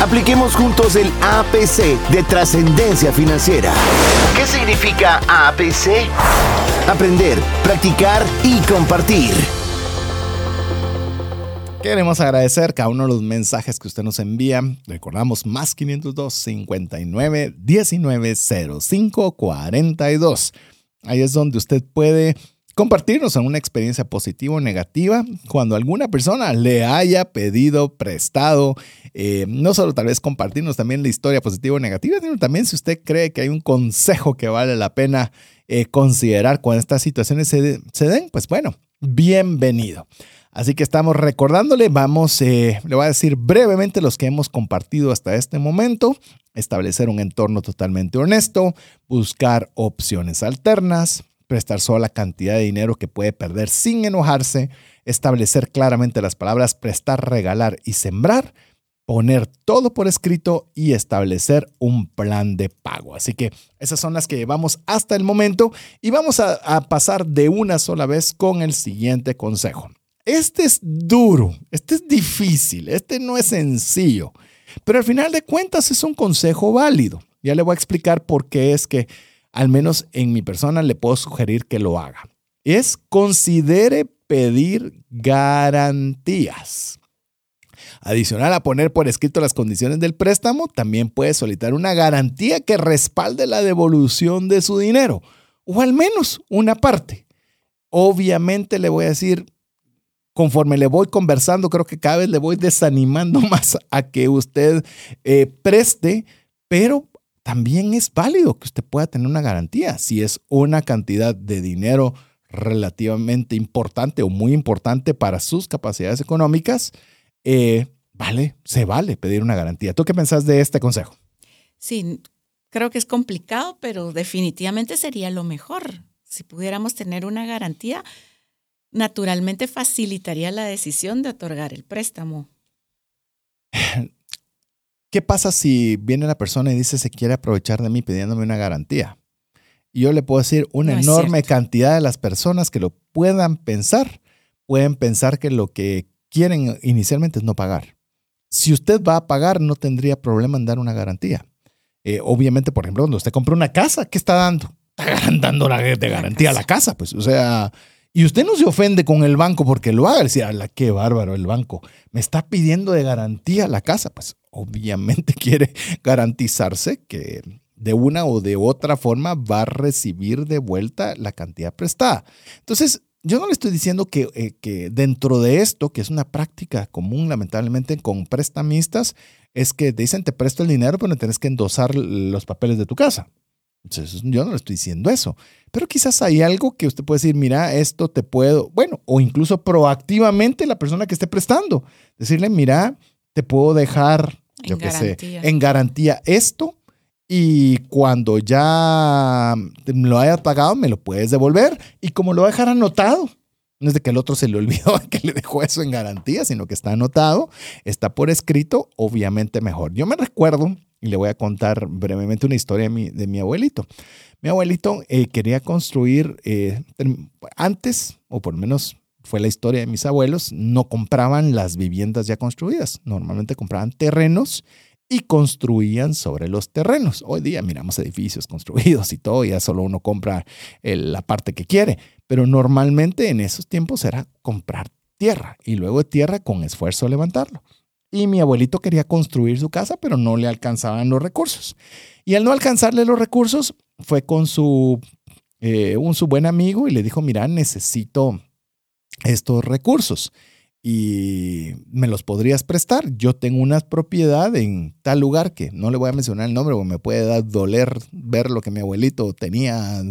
S2: Apliquemos juntos el APC de trascendencia financiera. ¿Qué significa APC? Aprender, practicar y compartir.
S1: Queremos agradecer cada uno de los mensajes que usted nos envía. Recordamos más 502 59 19 05 42. Ahí es donde usted puede compartirnos en una experiencia positiva o negativa cuando alguna persona le haya pedido prestado. Eh, no solo tal vez compartirnos también la historia positiva o negativa, sino también si usted cree que hay un consejo que vale la pena eh, considerar cuando estas situaciones se, den, pues bueno, bienvenido. Así que estamos recordándole, vamos, eh, le voy a decir brevemente los que hemos compartido hasta este momento, establecer un entorno totalmente honesto, buscar opciones alternas, prestar solo la cantidad de dinero que puede perder sin enojarse, establecer claramente las palabras prestar, regalar y sembrar, poner todo por escrito y establecer un plan de pago. Así que esas son las que llevamos hasta el momento y vamos a, a pasar de una sola vez con el siguiente consejo. Este es duro, este es difícil, este no es sencillo, pero al final de cuentas es un consejo válido. Ya le voy a explicar por qué es que al menos en mi persona, le puedo sugerir que lo haga. Es considere pedir garantías. Adicional a poner por escrito las condiciones del préstamo, también puede solicitar una garantía que respalde la devolución de su dinero, o al menos una parte. Obviamente le voy a decir, conforme le voy conversando, creo que cada vez le voy desanimando *laughs* más a que usted eh, preste, pero también es válido que usted pueda tener una garantía. Si es una cantidad de dinero relativamente importante o muy importante para sus capacidades económicas, eh, vale, se vale pedir una garantía. ¿Tú qué pensás de este consejo?
S3: Sí, creo que es complicado, pero definitivamente sería lo mejor. Si pudiéramos tener una garantía, naturalmente facilitaría la decisión de otorgar el préstamo. *laughs*
S1: ¿Qué pasa si viene la persona y dice se quiere aprovechar de mí pidiéndome una garantía? Y yo le puedo decir, una enorme cantidad de las personas que lo puedan pensar, pueden pensar que lo que quieren inicialmente es no pagar. Si usted va a pagar, no tendría problema en dar una garantía. Eh, obviamente, por ejemplo, cuando usted compra una casa, ¿qué está dando? Está *laughs* dando la, de garantía a la casa, pues, o sea, y usted no se ofende con el banco porque lo haga. Decía, la qué bárbaro el banco. Me está pidiendo de garantía la casa. Pues obviamente *laughs* quiere garantizarse que de una o de otra forma va a recibir de vuelta la cantidad prestada. Entonces, yo no le estoy diciendo que, eh, que, dentro de esto, que es una práctica común lamentablemente con prestamistas, es que te dicen te presto el dinero, pero tienes que endosar los papeles de tu casa. Entonces, yo no le estoy diciendo eso. Pero quizás hay algo que usted puede decir, mira, esto te puedo, bueno, o incluso proactivamente la persona que esté prestando, decirle, mira, te puedo dejar, yo qué sé, en garantía esto y cuando ya lo hayas pagado me lo puedes devolver y como lo va a dejar anotado. No es de que el otro se le olvidó *laughs* que le dejó eso en garantía, sino que está anotado, está por escrito, obviamente mejor. Yo me recuerdo, y le voy a contar brevemente una historia de mi, de mi abuelito. Mi abuelito eh, quería construir, eh, antes, o por lo menos fue la historia de mis abuelos, no compraban las viviendas ya construidas. Normalmente compraban terrenos y construían sobre los terrenos. Hoy día miramos edificios construidos y todo, ya solo uno compra la parte que quiere, pero normalmente en esos tiempos era comprar tierra y luego tierra con esfuerzo levantarlo. Y mi abuelito quería construir su casa, pero no le alcanzaban los recursos. Y al no alcanzarle los recursos, fue con su, eh, un, su buen amigo y le dijo, mira, necesito estos recursos y me los podrías prestar. Yo tengo una propiedad en tal lugar que no le voy a mencionar el nombre porque me puede doler ver lo que mi abuelito tenía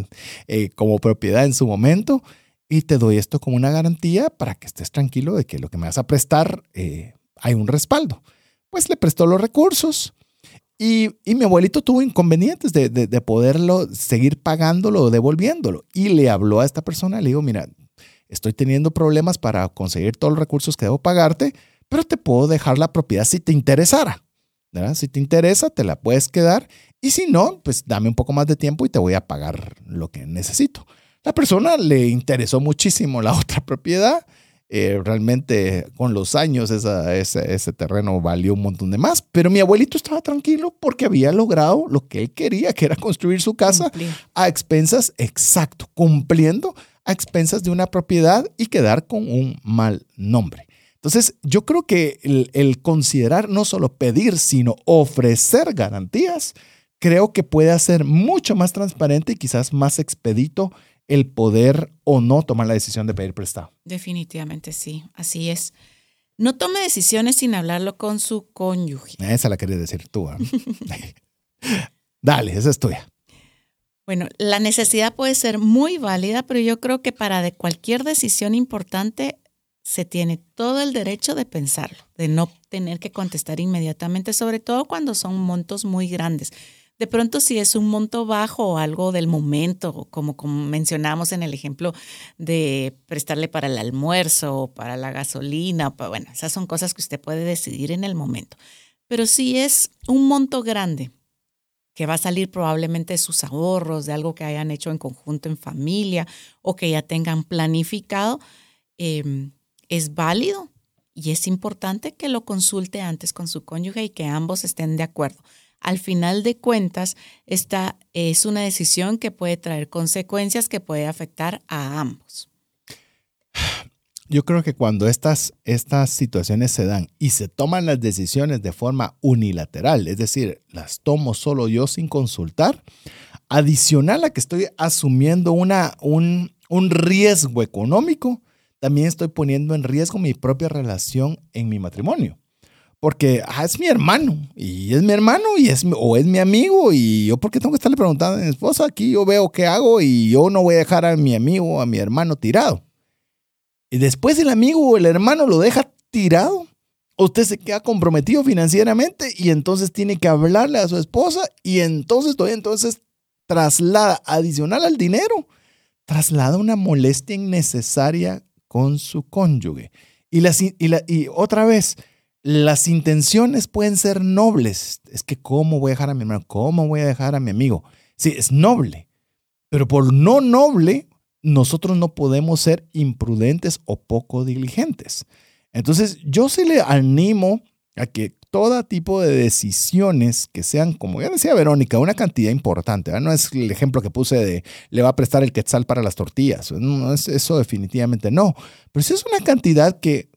S1: eh, como propiedad en su momento. Y te doy esto como una garantía para que estés tranquilo de que lo que me vas a prestar eh, hay un respaldo. Pues le prestó los recursos Y, mi abuelito tuvo inconvenientes de, de, poderlo seguir pagándolo o devolviéndolo. Y le habló a esta persona, le digo, mira, estoy teniendo problemas para conseguir todos los recursos que debo pagarte, pero te puedo dejar la propiedad si te interesara. ¿verdad? Si te interesa, te la puedes quedar. Y si no, pues dame un poco más de tiempo y te voy a pagar lo que necesito. La persona le interesó muchísimo la *laughs* otra propiedad eh, realmente con los años ese, terreno valió un montón de más, pero mi abuelito estaba tranquilo porque había logrado lo que él quería, que era construir su casa a expensas, exacto, cumpliendo a expensas de una propiedad y quedar con un mal nombre. Entonces, yo creo que el, el considerar no solo pedir, sino ofrecer garantías, creo que puede ser mucho más transparente y quizás más expedito el poder o no tomar la decisión de pedir prestado.
S3: Definitivamente sí, así es. No tome decisiones sin hablarlo con su cónyuge.
S1: Esa la quería decir tú. ¿ah? *laughs* Dale, esa es tuya.
S3: Bueno, la necesidad puede ser muy válida, pero yo creo que para cualquier decisión importante se tiene todo el derecho de pensarlo, de no tener que contestar inmediatamente, sobre todo cuando son montos muy grandes. De pronto, si es un monto bajo o algo del momento, como, como mencionamos en el ejemplo de prestarle para el almuerzo o para la gasolina, bueno, esas son cosas que usted puede decidir en el momento. Pero si es un monto grande, que va a salir probablemente de sus ahorros, de algo que hayan hecho en conjunto en familia o que ya tengan planificado, em, es válido y es importante que lo consulte antes con su cónyuge y que ambos estén de acuerdo al final de cuentas, esta es una decisión que puede traer consecuencias que puede afectar a ambos.
S1: Yo creo que cuando estas, estas situaciones se dan y se toman las decisiones de forma unilateral, es decir, las tomo solo yo sin consultar, adicional a que estoy asumiendo una, un, un riesgo económico, también estoy poniendo en riesgo mi propia relación en mi matrimonio porque ah, es mi hermano y es mi hermano y es o es mi amigo y yo porque tengo que estarle preguntando a mi esposa aquí yo veo qué hago y yo no voy a dejar a mi amigo a mi hermano tirado. Y después el amigo o el hermano lo deja tirado, usted se queda comprometido financieramente y entonces tiene que hablarle a su esposa y entonces todavía entonces traslada adicional al dinero, traslada una molestia innecesaria con su cónyuge. Y, la, y, y otra vez, las intenciones pueden ser nobles. Es que, ¿cómo voy a dejar a mi hermano? ¿Cómo voy a dejar a mi amigo? Sí, es noble. Pero por no noble, nosotros no podemos ser imprudentes o poco diligentes. Entonces, yo sí le animo a que todo tipo de decisiones que sean, como ya decía Verónica, una cantidad importante. No es el ejemplo que puse de le va a prestar el quetzal para las tortillas. No, es, eso definitivamente no. Pero si es una cantidad que,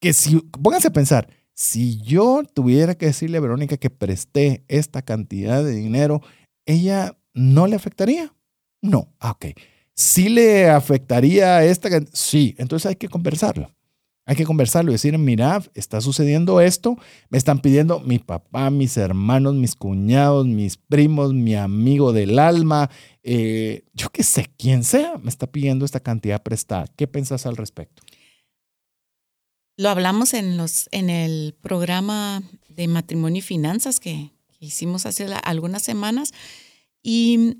S1: que si, pónganse a pensar, si yo tuviera que decirle a Verónica que presté esta cantidad de dinero, ¿ella no le afectaría? No. Ah, ok. ¿Sí le afectaría esta? Sí. Entonces hay que conversarlo. Hay que conversarlo y decir, mira, está sucediendo esto, me están pidiendo mi papá, mis hermanos, mis cuñados, mis primos, mi amigo del alma, eh, yo qué sé, quién sea, me está pidiendo esta cantidad prestada. ¿Qué pensás al respecto?
S3: Lo hablamos en, los, en el programa de matrimonio y finanzas que, hicimos hace algunas semanas y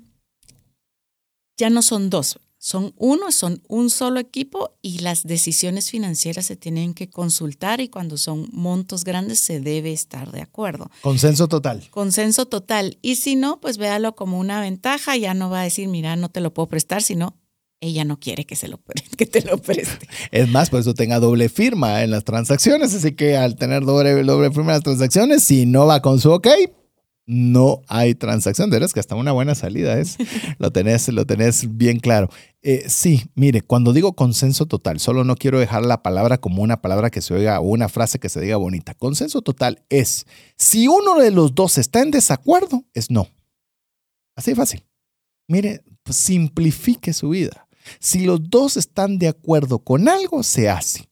S3: ya no son dos, son uno, son un solo equipo y las decisiones financieras se tienen que consultar y cuando son montos grandes se debe estar de acuerdo.
S1: Consenso total.
S3: Consenso total. Y si no, pues véalo como una ventaja, ya no va a decir, mira, no te lo puedo prestar, sino ella no quiere que, se lo, *laughs* que te lo preste.
S1: Es más, por eso tenga doble firma en las transacciones, así que al tener doble, doble firma en las transacciones, si no va con su ok, no hay transacción. De que hasta una buena salida es. *laughs* Lo tenés, lo tenés bien claro. Eh, sí, mire, cuando digo consenso total, solo no quiero dejar la palabra como una palabra que se oiga o una frase que se diga bonita. Consenso total es, si uno de los dos está en desacuerdo, es no. Así de fácil. Mire, pues simplifique su vida. Si los dos están de acuerdo con algo, se hace.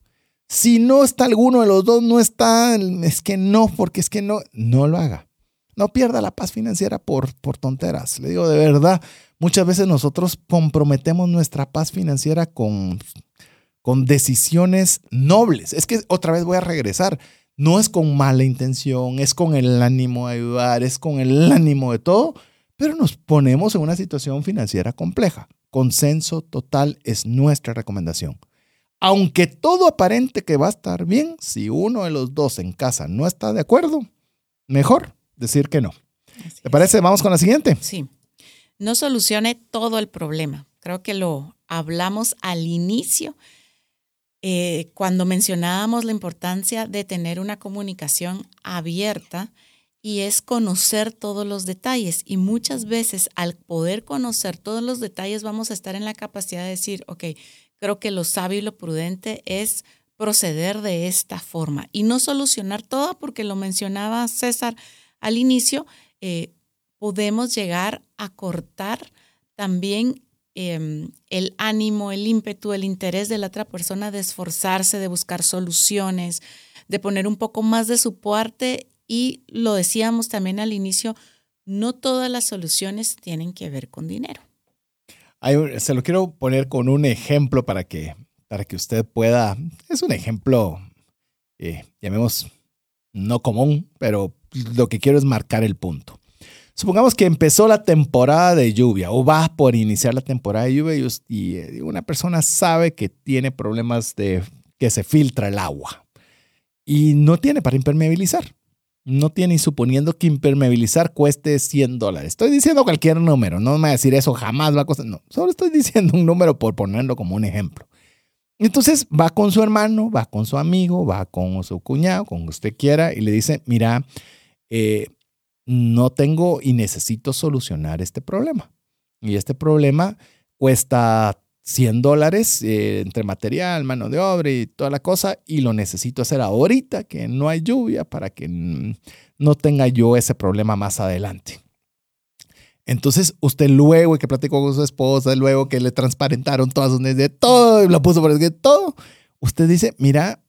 S1: Si no está alguno de los dos, no está, es que no, porque es que no, no lo haga. No pierda la paz financiera por, tonteras. Le digo de verdad, muchas veces nosotros comprometemos nuestra paz financiera con, con decisiones nobles. Es que otra vez voy a regresar. No es con mala intención, es con el ánimo de ayudar, es con el ánimo de todo, pero nos ponemos en una situación financiera compleja. Consenso total es nuestra recomendación. Aunque todo aparente que va a estar bien, si uno de los dos en casa no está de acuerdo, mejor decir que no. ¿Te parece? Vamos con la siguiente.
S3: Sí. No solucione todo el problema. Creo que lo hablamos al inicio eh, cuando mencionábamos la importancia de tener una comunicación abierta y es conocer todos los detalles. Y muchas veces al poder conocer todos los detalles vamos a estar en la capacidad de decir, ok, creo que lo sabio y lo prudente es proceder de esta forma y no solucionar todo porque lo mencionaba César al inicio, eh, podemos llegar a cortar también Em, el ánimo, el ímpetu, el interés de la otra persona de esforzarse, de buscar soluciones, de poner un poco más de su parte y lo decíamos también al inicio, no todas las soluciones tienen que ver con dinero.
S1: se lo quiero poner con un ejemplo para que, para que usted pueda, es un ejemplo, eh, llamemos no común, pero lo que quiero es marcar el punto. Supongamos que empezó la temporada de lluvia o va por iniciar la temporada de lluvia y, eh, una persona sabe que tiene problemas de que se filtra el agua y no tiene para impermeabilizar. No tiene, suponiendo que impermeabilizar cueste 100 dólares. Estoy diciendo cualquier número, no me voy a decir eso jamás va a costar. No, solo estoy diciendo un número por ponerlo como un ejemplo. Entonces va con su hermano, va con su amigo, va con su cuñado, con usted quiera, y le dice: Mira, eh, no tengo y necesito solucionar este problema. Y este problema cuesta 100 dólares eh, entre material, mano de obra y toda la cosa, y lo necesito hacer ahorita que no hay lluvia para que no tenga yo ese problema más adelante. Entonces, usted luego que platicó con su esposa, luego que le transparentaron todas sus de todo, lo puso por escrito, todo, usted dice, mira,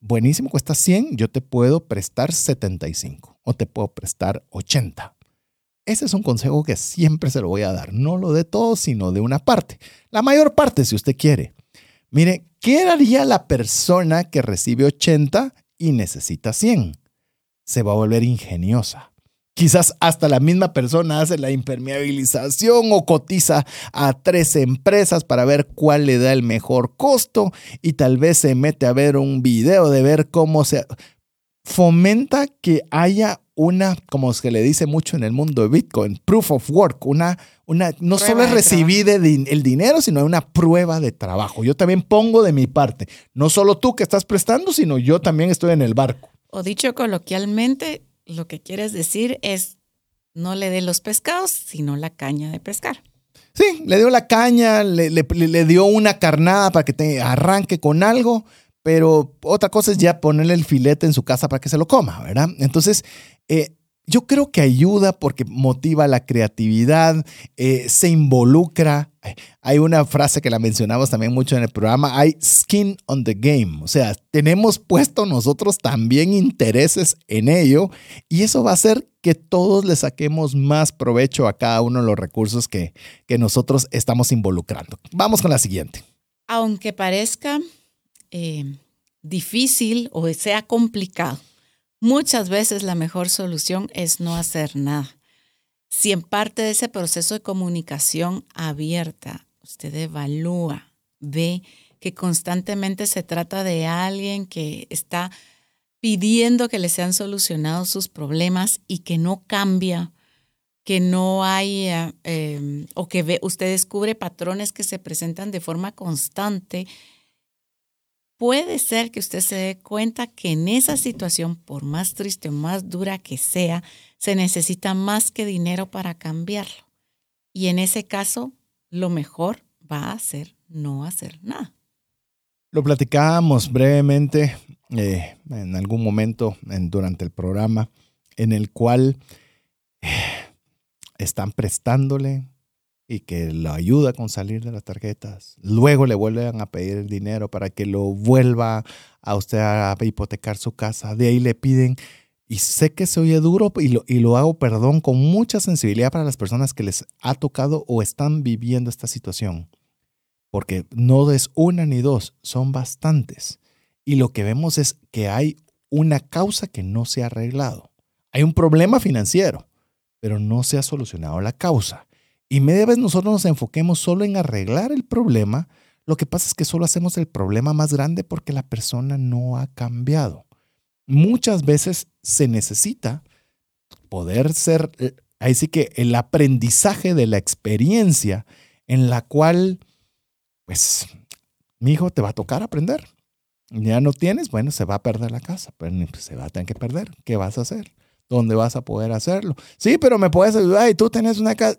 S1: buenísimo, cuesta 100, yo te puedo prestar 75 o te puedo prestar 80. Ese es un consejo que siempre se lo voy a dar. No lo de todo, sino de una parte. La mayor parte, si usted quiere. Mire, ¿qué haría la persona que recibe 80 y necesita 100? Se va a volver ingeniosa. Quizás hasta la misma persona hace la impermeabilización o cotiza a tres empresas para ver cuál le da el mejor costo y tal vez se mete a ver un video de ver cómo se fomenta que haya una, como se le dice mucho en el mundo de Bitcoin, proof of work, una, una no solo es recibir el dinero, sino una prueba de trabajo. Yo también pongo de mi parte, no solo tú que estás prestando, sino yo también estoy en el barco.
S3: O dicho coloquialmente, lo que quieres decir es no le dé los pescados, sino la caña de pescar.
S1: Sí, le dio la caña, le, le dio una carnada para que te arranque con algo, pero otra cosa es ya ponerle el filete en su casa para que se lo coma, ¿verdad? Entonces, eh, yo creo que ayuda porque motiva la creatividad, eh, se involucra. Hay una frase que la mencionamos también mucho en el programa, hay skin on the game, o sea, tenemos puesto nosotros también intereses en ello y eso va a hacer que todos le saquemos más provecho a cada uno de los recursos que, que nosotros estamos involucrando. Vamos con la siguiente.
S3: Aunque parezca eh, difícil o sea complicado, muchas veces la mejor solución es no hacer nada. Si en parte de ese proceso de comunicación abierta usted evalúa, ve que constantemente se trata de alguien que está pidiendo que le sean solucionados sus problemas y que no cambia, que no hay, eh, o que ve, usted descubre patrones que se presentan de forma constante puede ser que usted se dé cuenta que en esa situación, por más triste o más dura que sea, se necesita más que dinero para cambiarlo. Y en ese caso, lo mejor va a ser no hacer nada.
S1: Lo platicábamos brevemente eh, en algún momento durante el programa en el cual eh, están prestándole y que lo ayuda con salir de las tarjetas. Luego le vuelven a pedir el dinero para que lo vuelva a usted a hipotecar su casa. De ahí le piden, y sé que se oye duro y lo, y lo hago, perdón, con mucha sensibilidad para las personas que les ha tocado o están viviendo esta situación. Porque no es una ni dos, son bastantes. Y lo que vemos es que hay una causa que no se ha arreglado. Hay un problema financiero, pero no se ha solucionado la causa. Y media vez nosotros nos enfoquemos solo en arreglar el problema, lo que pasa es que solo hacemos el problema más grande porque la persona no ha cambiado. Muchas veces se necesita poder ser, eh, ahí sí que el aprendizaje de la experiencia en la cual, pues, mi hijo te va a tocar aprender. Ya no tienes, bueno, se va a perder la casa, pues, se va a tener que perder. ¿Qué vas a hacer? ¿Dónde vas a poder hacerlo? Sí, pero me puedes ayudar y tú tenés una casa.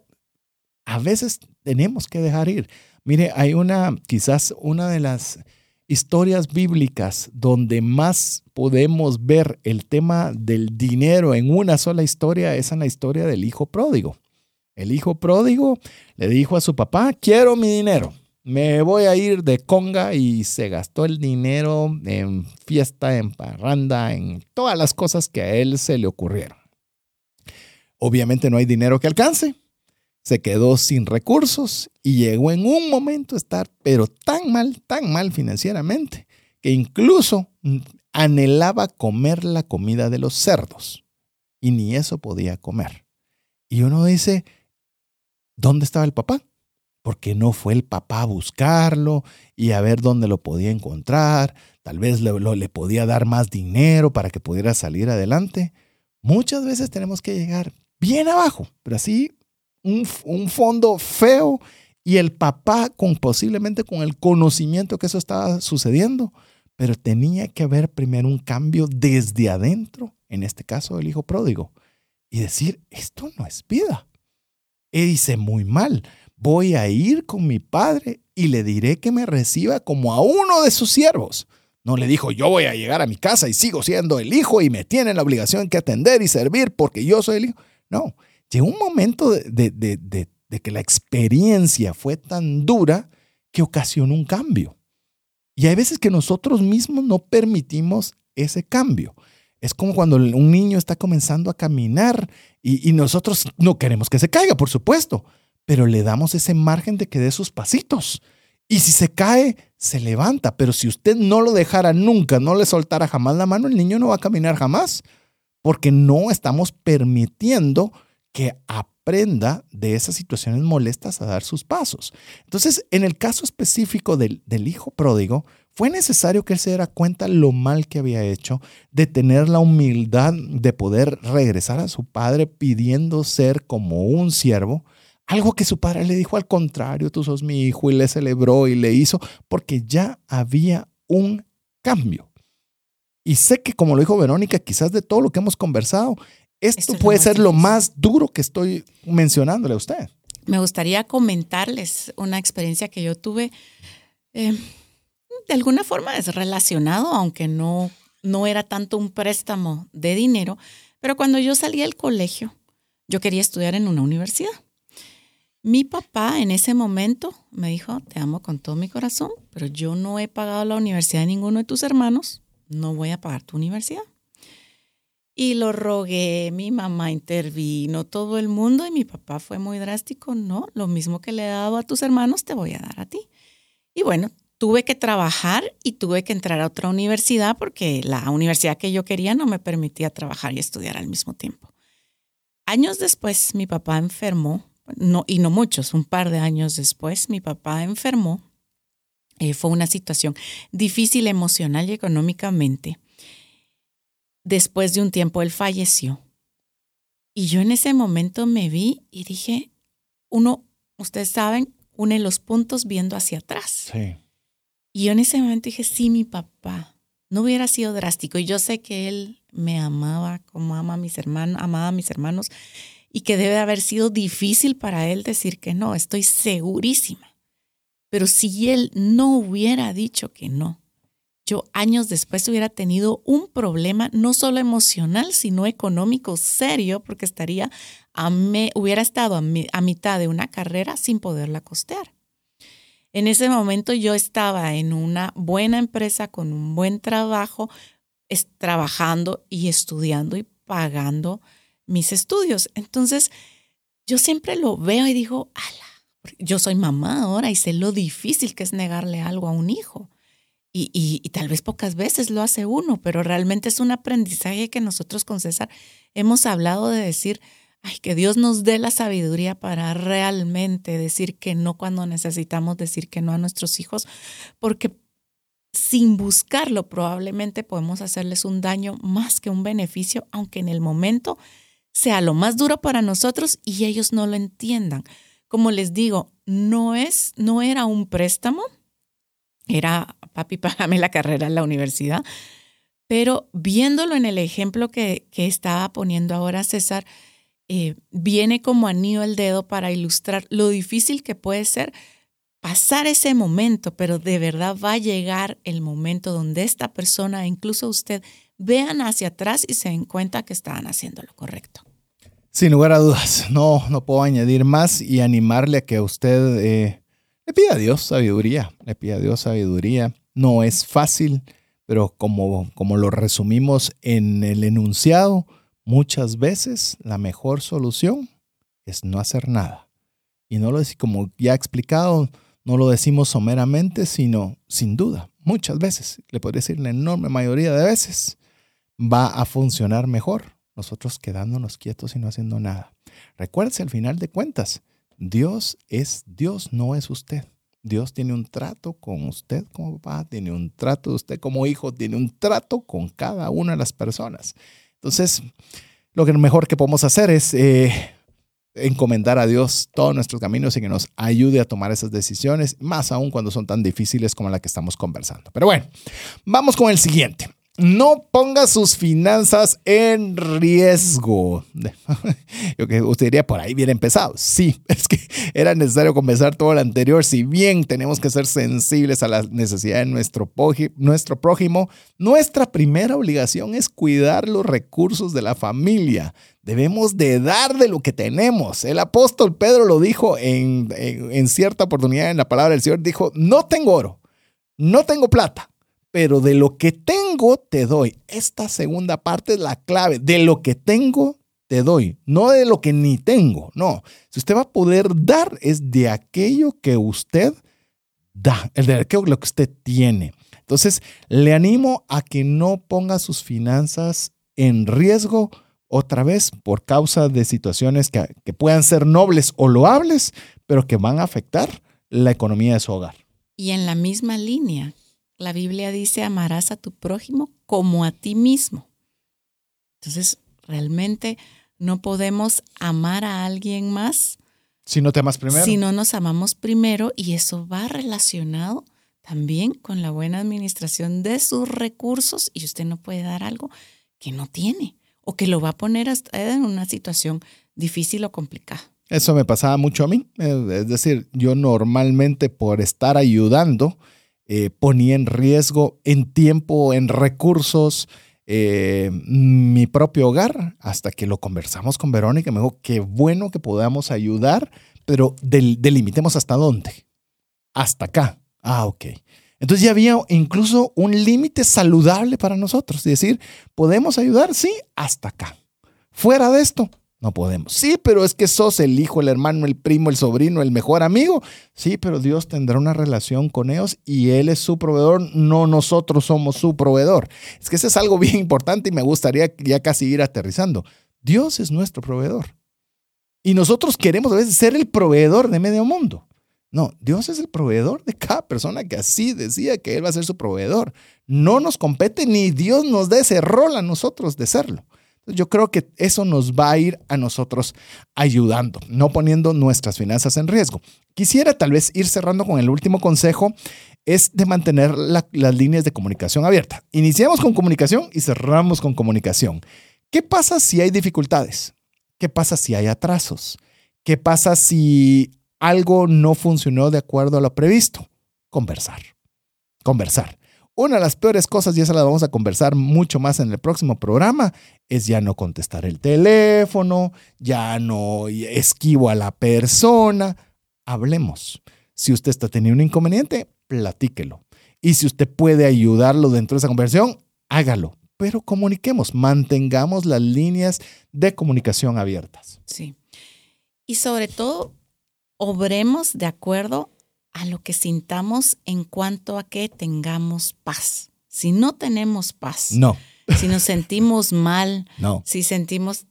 S1: A veces tenemos que dejar ir. Mire, hay una, quizás una de las historias bíblicas donde más podemos ver el tema del dinero en una sola historia es en la historia del hijo pródigo. El hijo pródigo le dijo a su papá, quiero mi dinero, me voy a ir de conga y se gastó el dinero en fiesta, en parranda, en todas las cosas que a él se le ocurrieron. Obviamente no hay dinero que alcance, se quedó sin recursos y llegó en un momento a estar, pero tan mal, tan mal financieramente, que incluso anhelaba comer la comida de los cerdos y ni eso podía comer. Y uno dice, ¿dónde estaba el papá? Porque no fue el papá a buscarlo y a ver dónde lo podía encontrar, tal vez le, le podía dar más dinero para que pudiera salir adelante. Muchas veces tenemos que llegar bien abajo, pero así un, fondo feo y el papá con posiblemente con el conocimiento que eso estaba sucediendo, pero tenía que haber primero un cambio desde adentro, en este caso el hijo pródigo, y decir, esto no es vida. Y dice, muy mal, voy a ir con mi padre y le diré que me reciba como a uno de sus siervos. No le dijo, yo voy a llegar a mi casa y sigo siendo el hijo y me tienen la obligación que atender y servir porque yo soy el hijo. No, llegó un momento de, que la experiencia fue tan dura que ocasionó un cambio. Y hay veces que nosotros mismos no permitimos ese cambio. Es como cuando un niño está comenzando a caminar y, y, nosotros no queremos que se caiga, por supuesto, pero le damos ese margen de que dé sus pasitos. Y si se cae, se levanta. Pero si usted no lo dejara nunca, no le soltara jamás la mano, el niño no va a caminar jamás, porque no estamos permitiendo que aprenda de esas situaciones molestas a dar sus pasos. Entonces, en el caso específico del, hijo pródigo, fue necesario que él se diera cuenta lo mal que había hecho, de tener la humildad de poder regresar a su padre pidiendo ser como un siervo, algo que su padre le dijo al contrario, tú sos mi hijo y le celebró y le hizo, porque ya había un cambio. Y sé que como lo dijo Verónica, quizás de todo lo que hemos conversado, esto, puede ser lo más duro que estoy mencionándole a usted.
S3: Me gustaría comentarles una experiencia que yo tuve. Eh, de alguna forma es relacionado, aunque no, no era tanto un préstamo de dinero, pero cuando yo salí del colegio, yo quería estudiar en una universidad. Mi papá en ese momento me dijo, te amo con todo mi corazón, pero yo no he pagado la universidad de ninguno de tus hermanos, no voy a pagar tu universidad. Y lo rogué, mi mamá intervino, todo el mundo y mi papá fue muy drástico, no, lo mismo que le he dado a tus hermanos te voy a dar a ti. Y bueno, tuve que trabajar y tuve que entrar a otra universidad porque la universidad que yo quería no me permitía trabajar y estudiar al mismo tiempo. Años después mi papá enfermó, no, y no muchos, un par de años después mi papá enfermó. Eh, fue una situación difícil emocional y económicamente después de un tiempo él falleció. Y yo en ese momento me vi y dije, uno, ustedes saben, une los puntos viendo hacia atrás. Sí. Y yo en ese momento dije, sí, mi papá, no hubiera sido drástico. Y yo sé que él me amaba como ama a mis hermanos, amaba a mis hermanos, y que debe haber sido difícil para él decir que no, estoy segurísima. Pero si él no hubiera dicho que no, años después hubiera tenido un problema no solo emocional, sino económico serio, porque estaría a me, hubiera estado a, mitad de una carrera sin poderla costear. En ese momento yo estaba en una buena empresa con un buen trabajo, trabajando y estudiando y pagando mis estudios. Entonces, yo siempre lo veo y digo, ala, yo soy mamá ahora y sé lo difícil que es negarle algo a un hijo. Y, tal vez pocas veces lo hace uno, pero realmente es un aprendizaje que nosotros con César hemos hablado de decir, ay, que Dios nos dé la sabiduría para realmente decir que no cuando necesitamos decir que no a nuestros hijos, porque sin buscarlo probablemente podemos hacerles un daño más que un beneficio, aunque en el momento sea lo más duro para nosotros y ellos no lo entiendan. Como les digo, no es, no era un préstamo, era papi, *laughs* págame la carrera en la universidad. Pero viéndolo en el ejemplo que, estaba poniendo ahora César, eh, viene como anillo el dedo para ilustrar lo difícil que puede ser pasar ese momento, pero de verdad va a llegar el momento donde esta persona, incluso usted, vean hacia atrás y se den cuenta que estaban haciendo lo correcto.
S1: Sin lugar a dudas, no, no puedo añadir más y animarle a que usted eh, le pida a Dios sabiduría, le pida a Dios sabiduría no es fácil, pero como, como lo resumimos en el enunciado, muchas veces la mejor solución es no hacer nada. Y no lo decimos, como ya he explicado, no lo decimos someramente, sino sin duda, muchas veces, le podría decir la enorme mayoría de veces, va a funcionar mejor nosotros quedándonos quietos y no haciendo nada. Recuérdese al final de cuentas, Dios es Dios, no es usted. Dios tiene un trato con usted como papá, tiene un trato de usted como hijo, tiene un trato con cada una de las personas. Entonces, lo que mejor que podemos hacer es eh, encomendar a Dios todos nuestros caminos y que nos ayude a tomar esas decisiones, más aún cuando son tan difíciles como la que estamos conversando. Pero bueno, vamos con el siguiente. No ponga sus finanzas en riesgo. *laughs* Yo que usted diría, por ahí bien empezado. Sí, *laughs* es que era necesario comenzar todo lo anterior. Si bien tenemos que ser sensibles a las necesidades de nuestro, prójimo, nuestra primera obligación es cuidar los recursos de la familia. Debemos de dar de lo que tenemos. El apóstol Pedro lo dijo en, en cierta oportunidad en la palabra del Señor. Dijo, no tengo oro, no tengo plata pero de lo que tengo te doy. Esta segunda parte es la clave. De lo que tengo te doy, no de lo que ni tengo. No, si usted va a poder dar es de aquello que usted da, el de aquello que usted tiene. Entonces, le animo a que no ponga sus finanzas en riesgo otra vez por causa de situaciones que, que puedan ser nobles o loables, pero que van a afectar la economía de su hogar.
S3: Y en la misma línea, la Biblia dice, amarás a tu prójimo como a ti mismo. Entonces, realmente no podemos amar a alguien más
S1: si no te amas primero.
S3: Si no nos amamos primero y eso va relacionado también con la buena administración de sus recursos y usted no puede dar algo que no tiene o que lo va a poner en una situación difícil o complicada.
S1: Eso me pasaba mucho a mí. Es decir, yo normalmente por estar ayudando, eh, ponía en riesgo en tiempo, en recursos, eh, mi propio hogar, hasta que lo conversamos con Verónica. Me dijo, qué bueno que podamos ayudar, pero delimitemos hasta dónde. Hasta acá. Ah, ok. Entonces ya había incluso un límite saludable para nosotros. Es decir, ¿podemos ayudar? Sí, hasta acá. Fuera de esto, no podemos. Sí, pero es que sos el hijo, el hermano, el primo, el sobrino, el mejor amigo. Sí, pero Dios tendrá una relación con ellos y Él es su proveedor, no nosotros somos su proveedor. Es que eso es algo *laughs* bien importante y me gustaría ya casi ir aterrizando. Dios es nuestro proveedor. Y nosotros queremos a veces ser el proveedor de medio mundo. No, Dios es el proveedor de cada persona que así decía que Él va a ser su proveedor. No nos compete ni Dios nos dé ese rol a nosotros de serlo. Yo creo que eso nos va a ir a nosotros ayudando, no poniendo nuestras finanzas en riesgo. Quisiera tal vez ir cerrando con el último consejo, es de mantener las líneas de comunicación abiertas. Iniciamos con comunicación y cerramos con comunicación. ¿Qué pasa si hay dificultades? ¿Qué pasa si hay atrasos? ¿Qué pasa si algo no funcionó de acuerdo a lo previsto? Conversar. Conversar. Una de las peores cosas, y esa la vamos a conversar mucho más en el próximo programa, es ya no contestar el teléfono, ya no esquivo a la persona. Hablemos. Si usted está teniendo un inconveniente, platíquelo. Y si usted puede ayudarlo dentro de esa conversación, hágalo. Pero comuniquemos, mantengamos las líneas de comunicación abiertas.
S3: Sí. Y sobre todo, obremos de acuerdo a lo que sintamos en cuanto a que tengamos paz. Si no tenemos paz,
S1: No,
S3: si nos sentimos mal,
S1: no.
S3: si sentimos,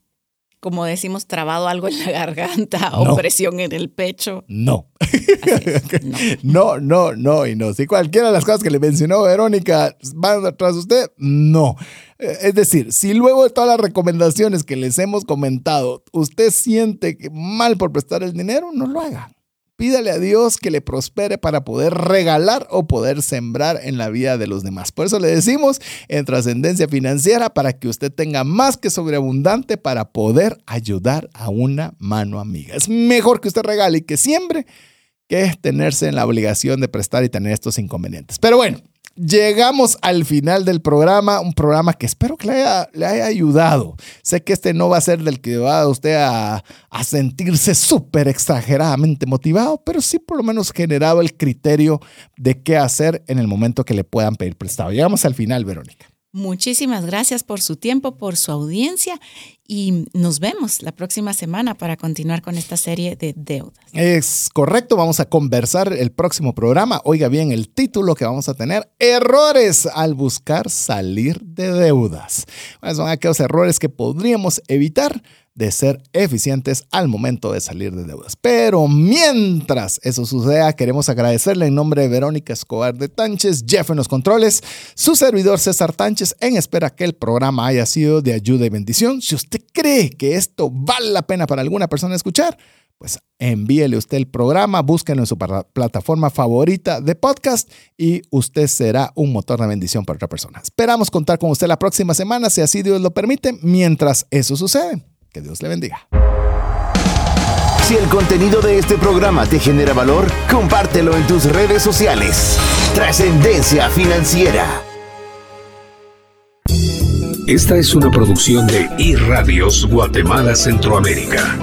S3: como decimos, trabado algo en la garganta
S1: No.
S3: o presión en el pecho,
S1: No.
S3: es, *laughs* no.
S1: No, no, no y no. Si cualquiera de las cosas que le mencionó Verónica van atrás de usted, no. Eh, Es decir, si luego de todas las recomendaciones que les hemos comentado, usted siente que mal por prestar el dinero, no lo haga. Pídale a Dios que le prospere para poder regalar o poder sembrar en la vida de los demás. Por eso le decimos en trascendencia financiera para que usted tenga más que sobreabundante para poder ayudar a una mano amiga. Es mejor que usted regale y que siembre que tenerse en la obligación de prestar y tener estos inconvenientes. Pero bueno, llegamos al final del programa, un programa que espero que le haya, ayudado. Sé que este no va a ser del que va usted a, a sentirse súper exageradamente motivado, pero sí por lo menos generado el criterio de qué hacer en el momento que le puedan pedir prestado. Llegamos al final, Verónica.
S3: Muchísimas gracias por su tiempo, por su audiencia y nos vemos la próxima semana para continuar con esta serie de deudas.
S1: Es correcto, vamos a conversar el próximo programa. Oiga bien el título que vamos a tener, errores al buscar salir de deudas. Bueno, son aquellos errores que podríamos evitar de ser eficientes al momento de salir de deudas. Pero mientras eso suceda, queremos agradecerle en nombre de Verónica Escobar de Tánchez, Jeff en los controles, su servidor César Tánchez, en espera que el programa haya sido de ayuda y bendición. Si usted cree que esto vale la pena para alguna persona escuchar, pues envíele usted el programa, búsquenlo en su plataforma favorita de podcast y usted será un motor de bendición para otra persona. Esperamos contar con usted la próxima semana, si así Dios lo permite, mientras eso sucede. Que Dios le bendiga.
S2: Si el contenido de este programa te genera valor, compártelo en tus redes sociales. Trascendencia financiera.
S4: Esta es una producción de iRadios Guatemala Centroamérica.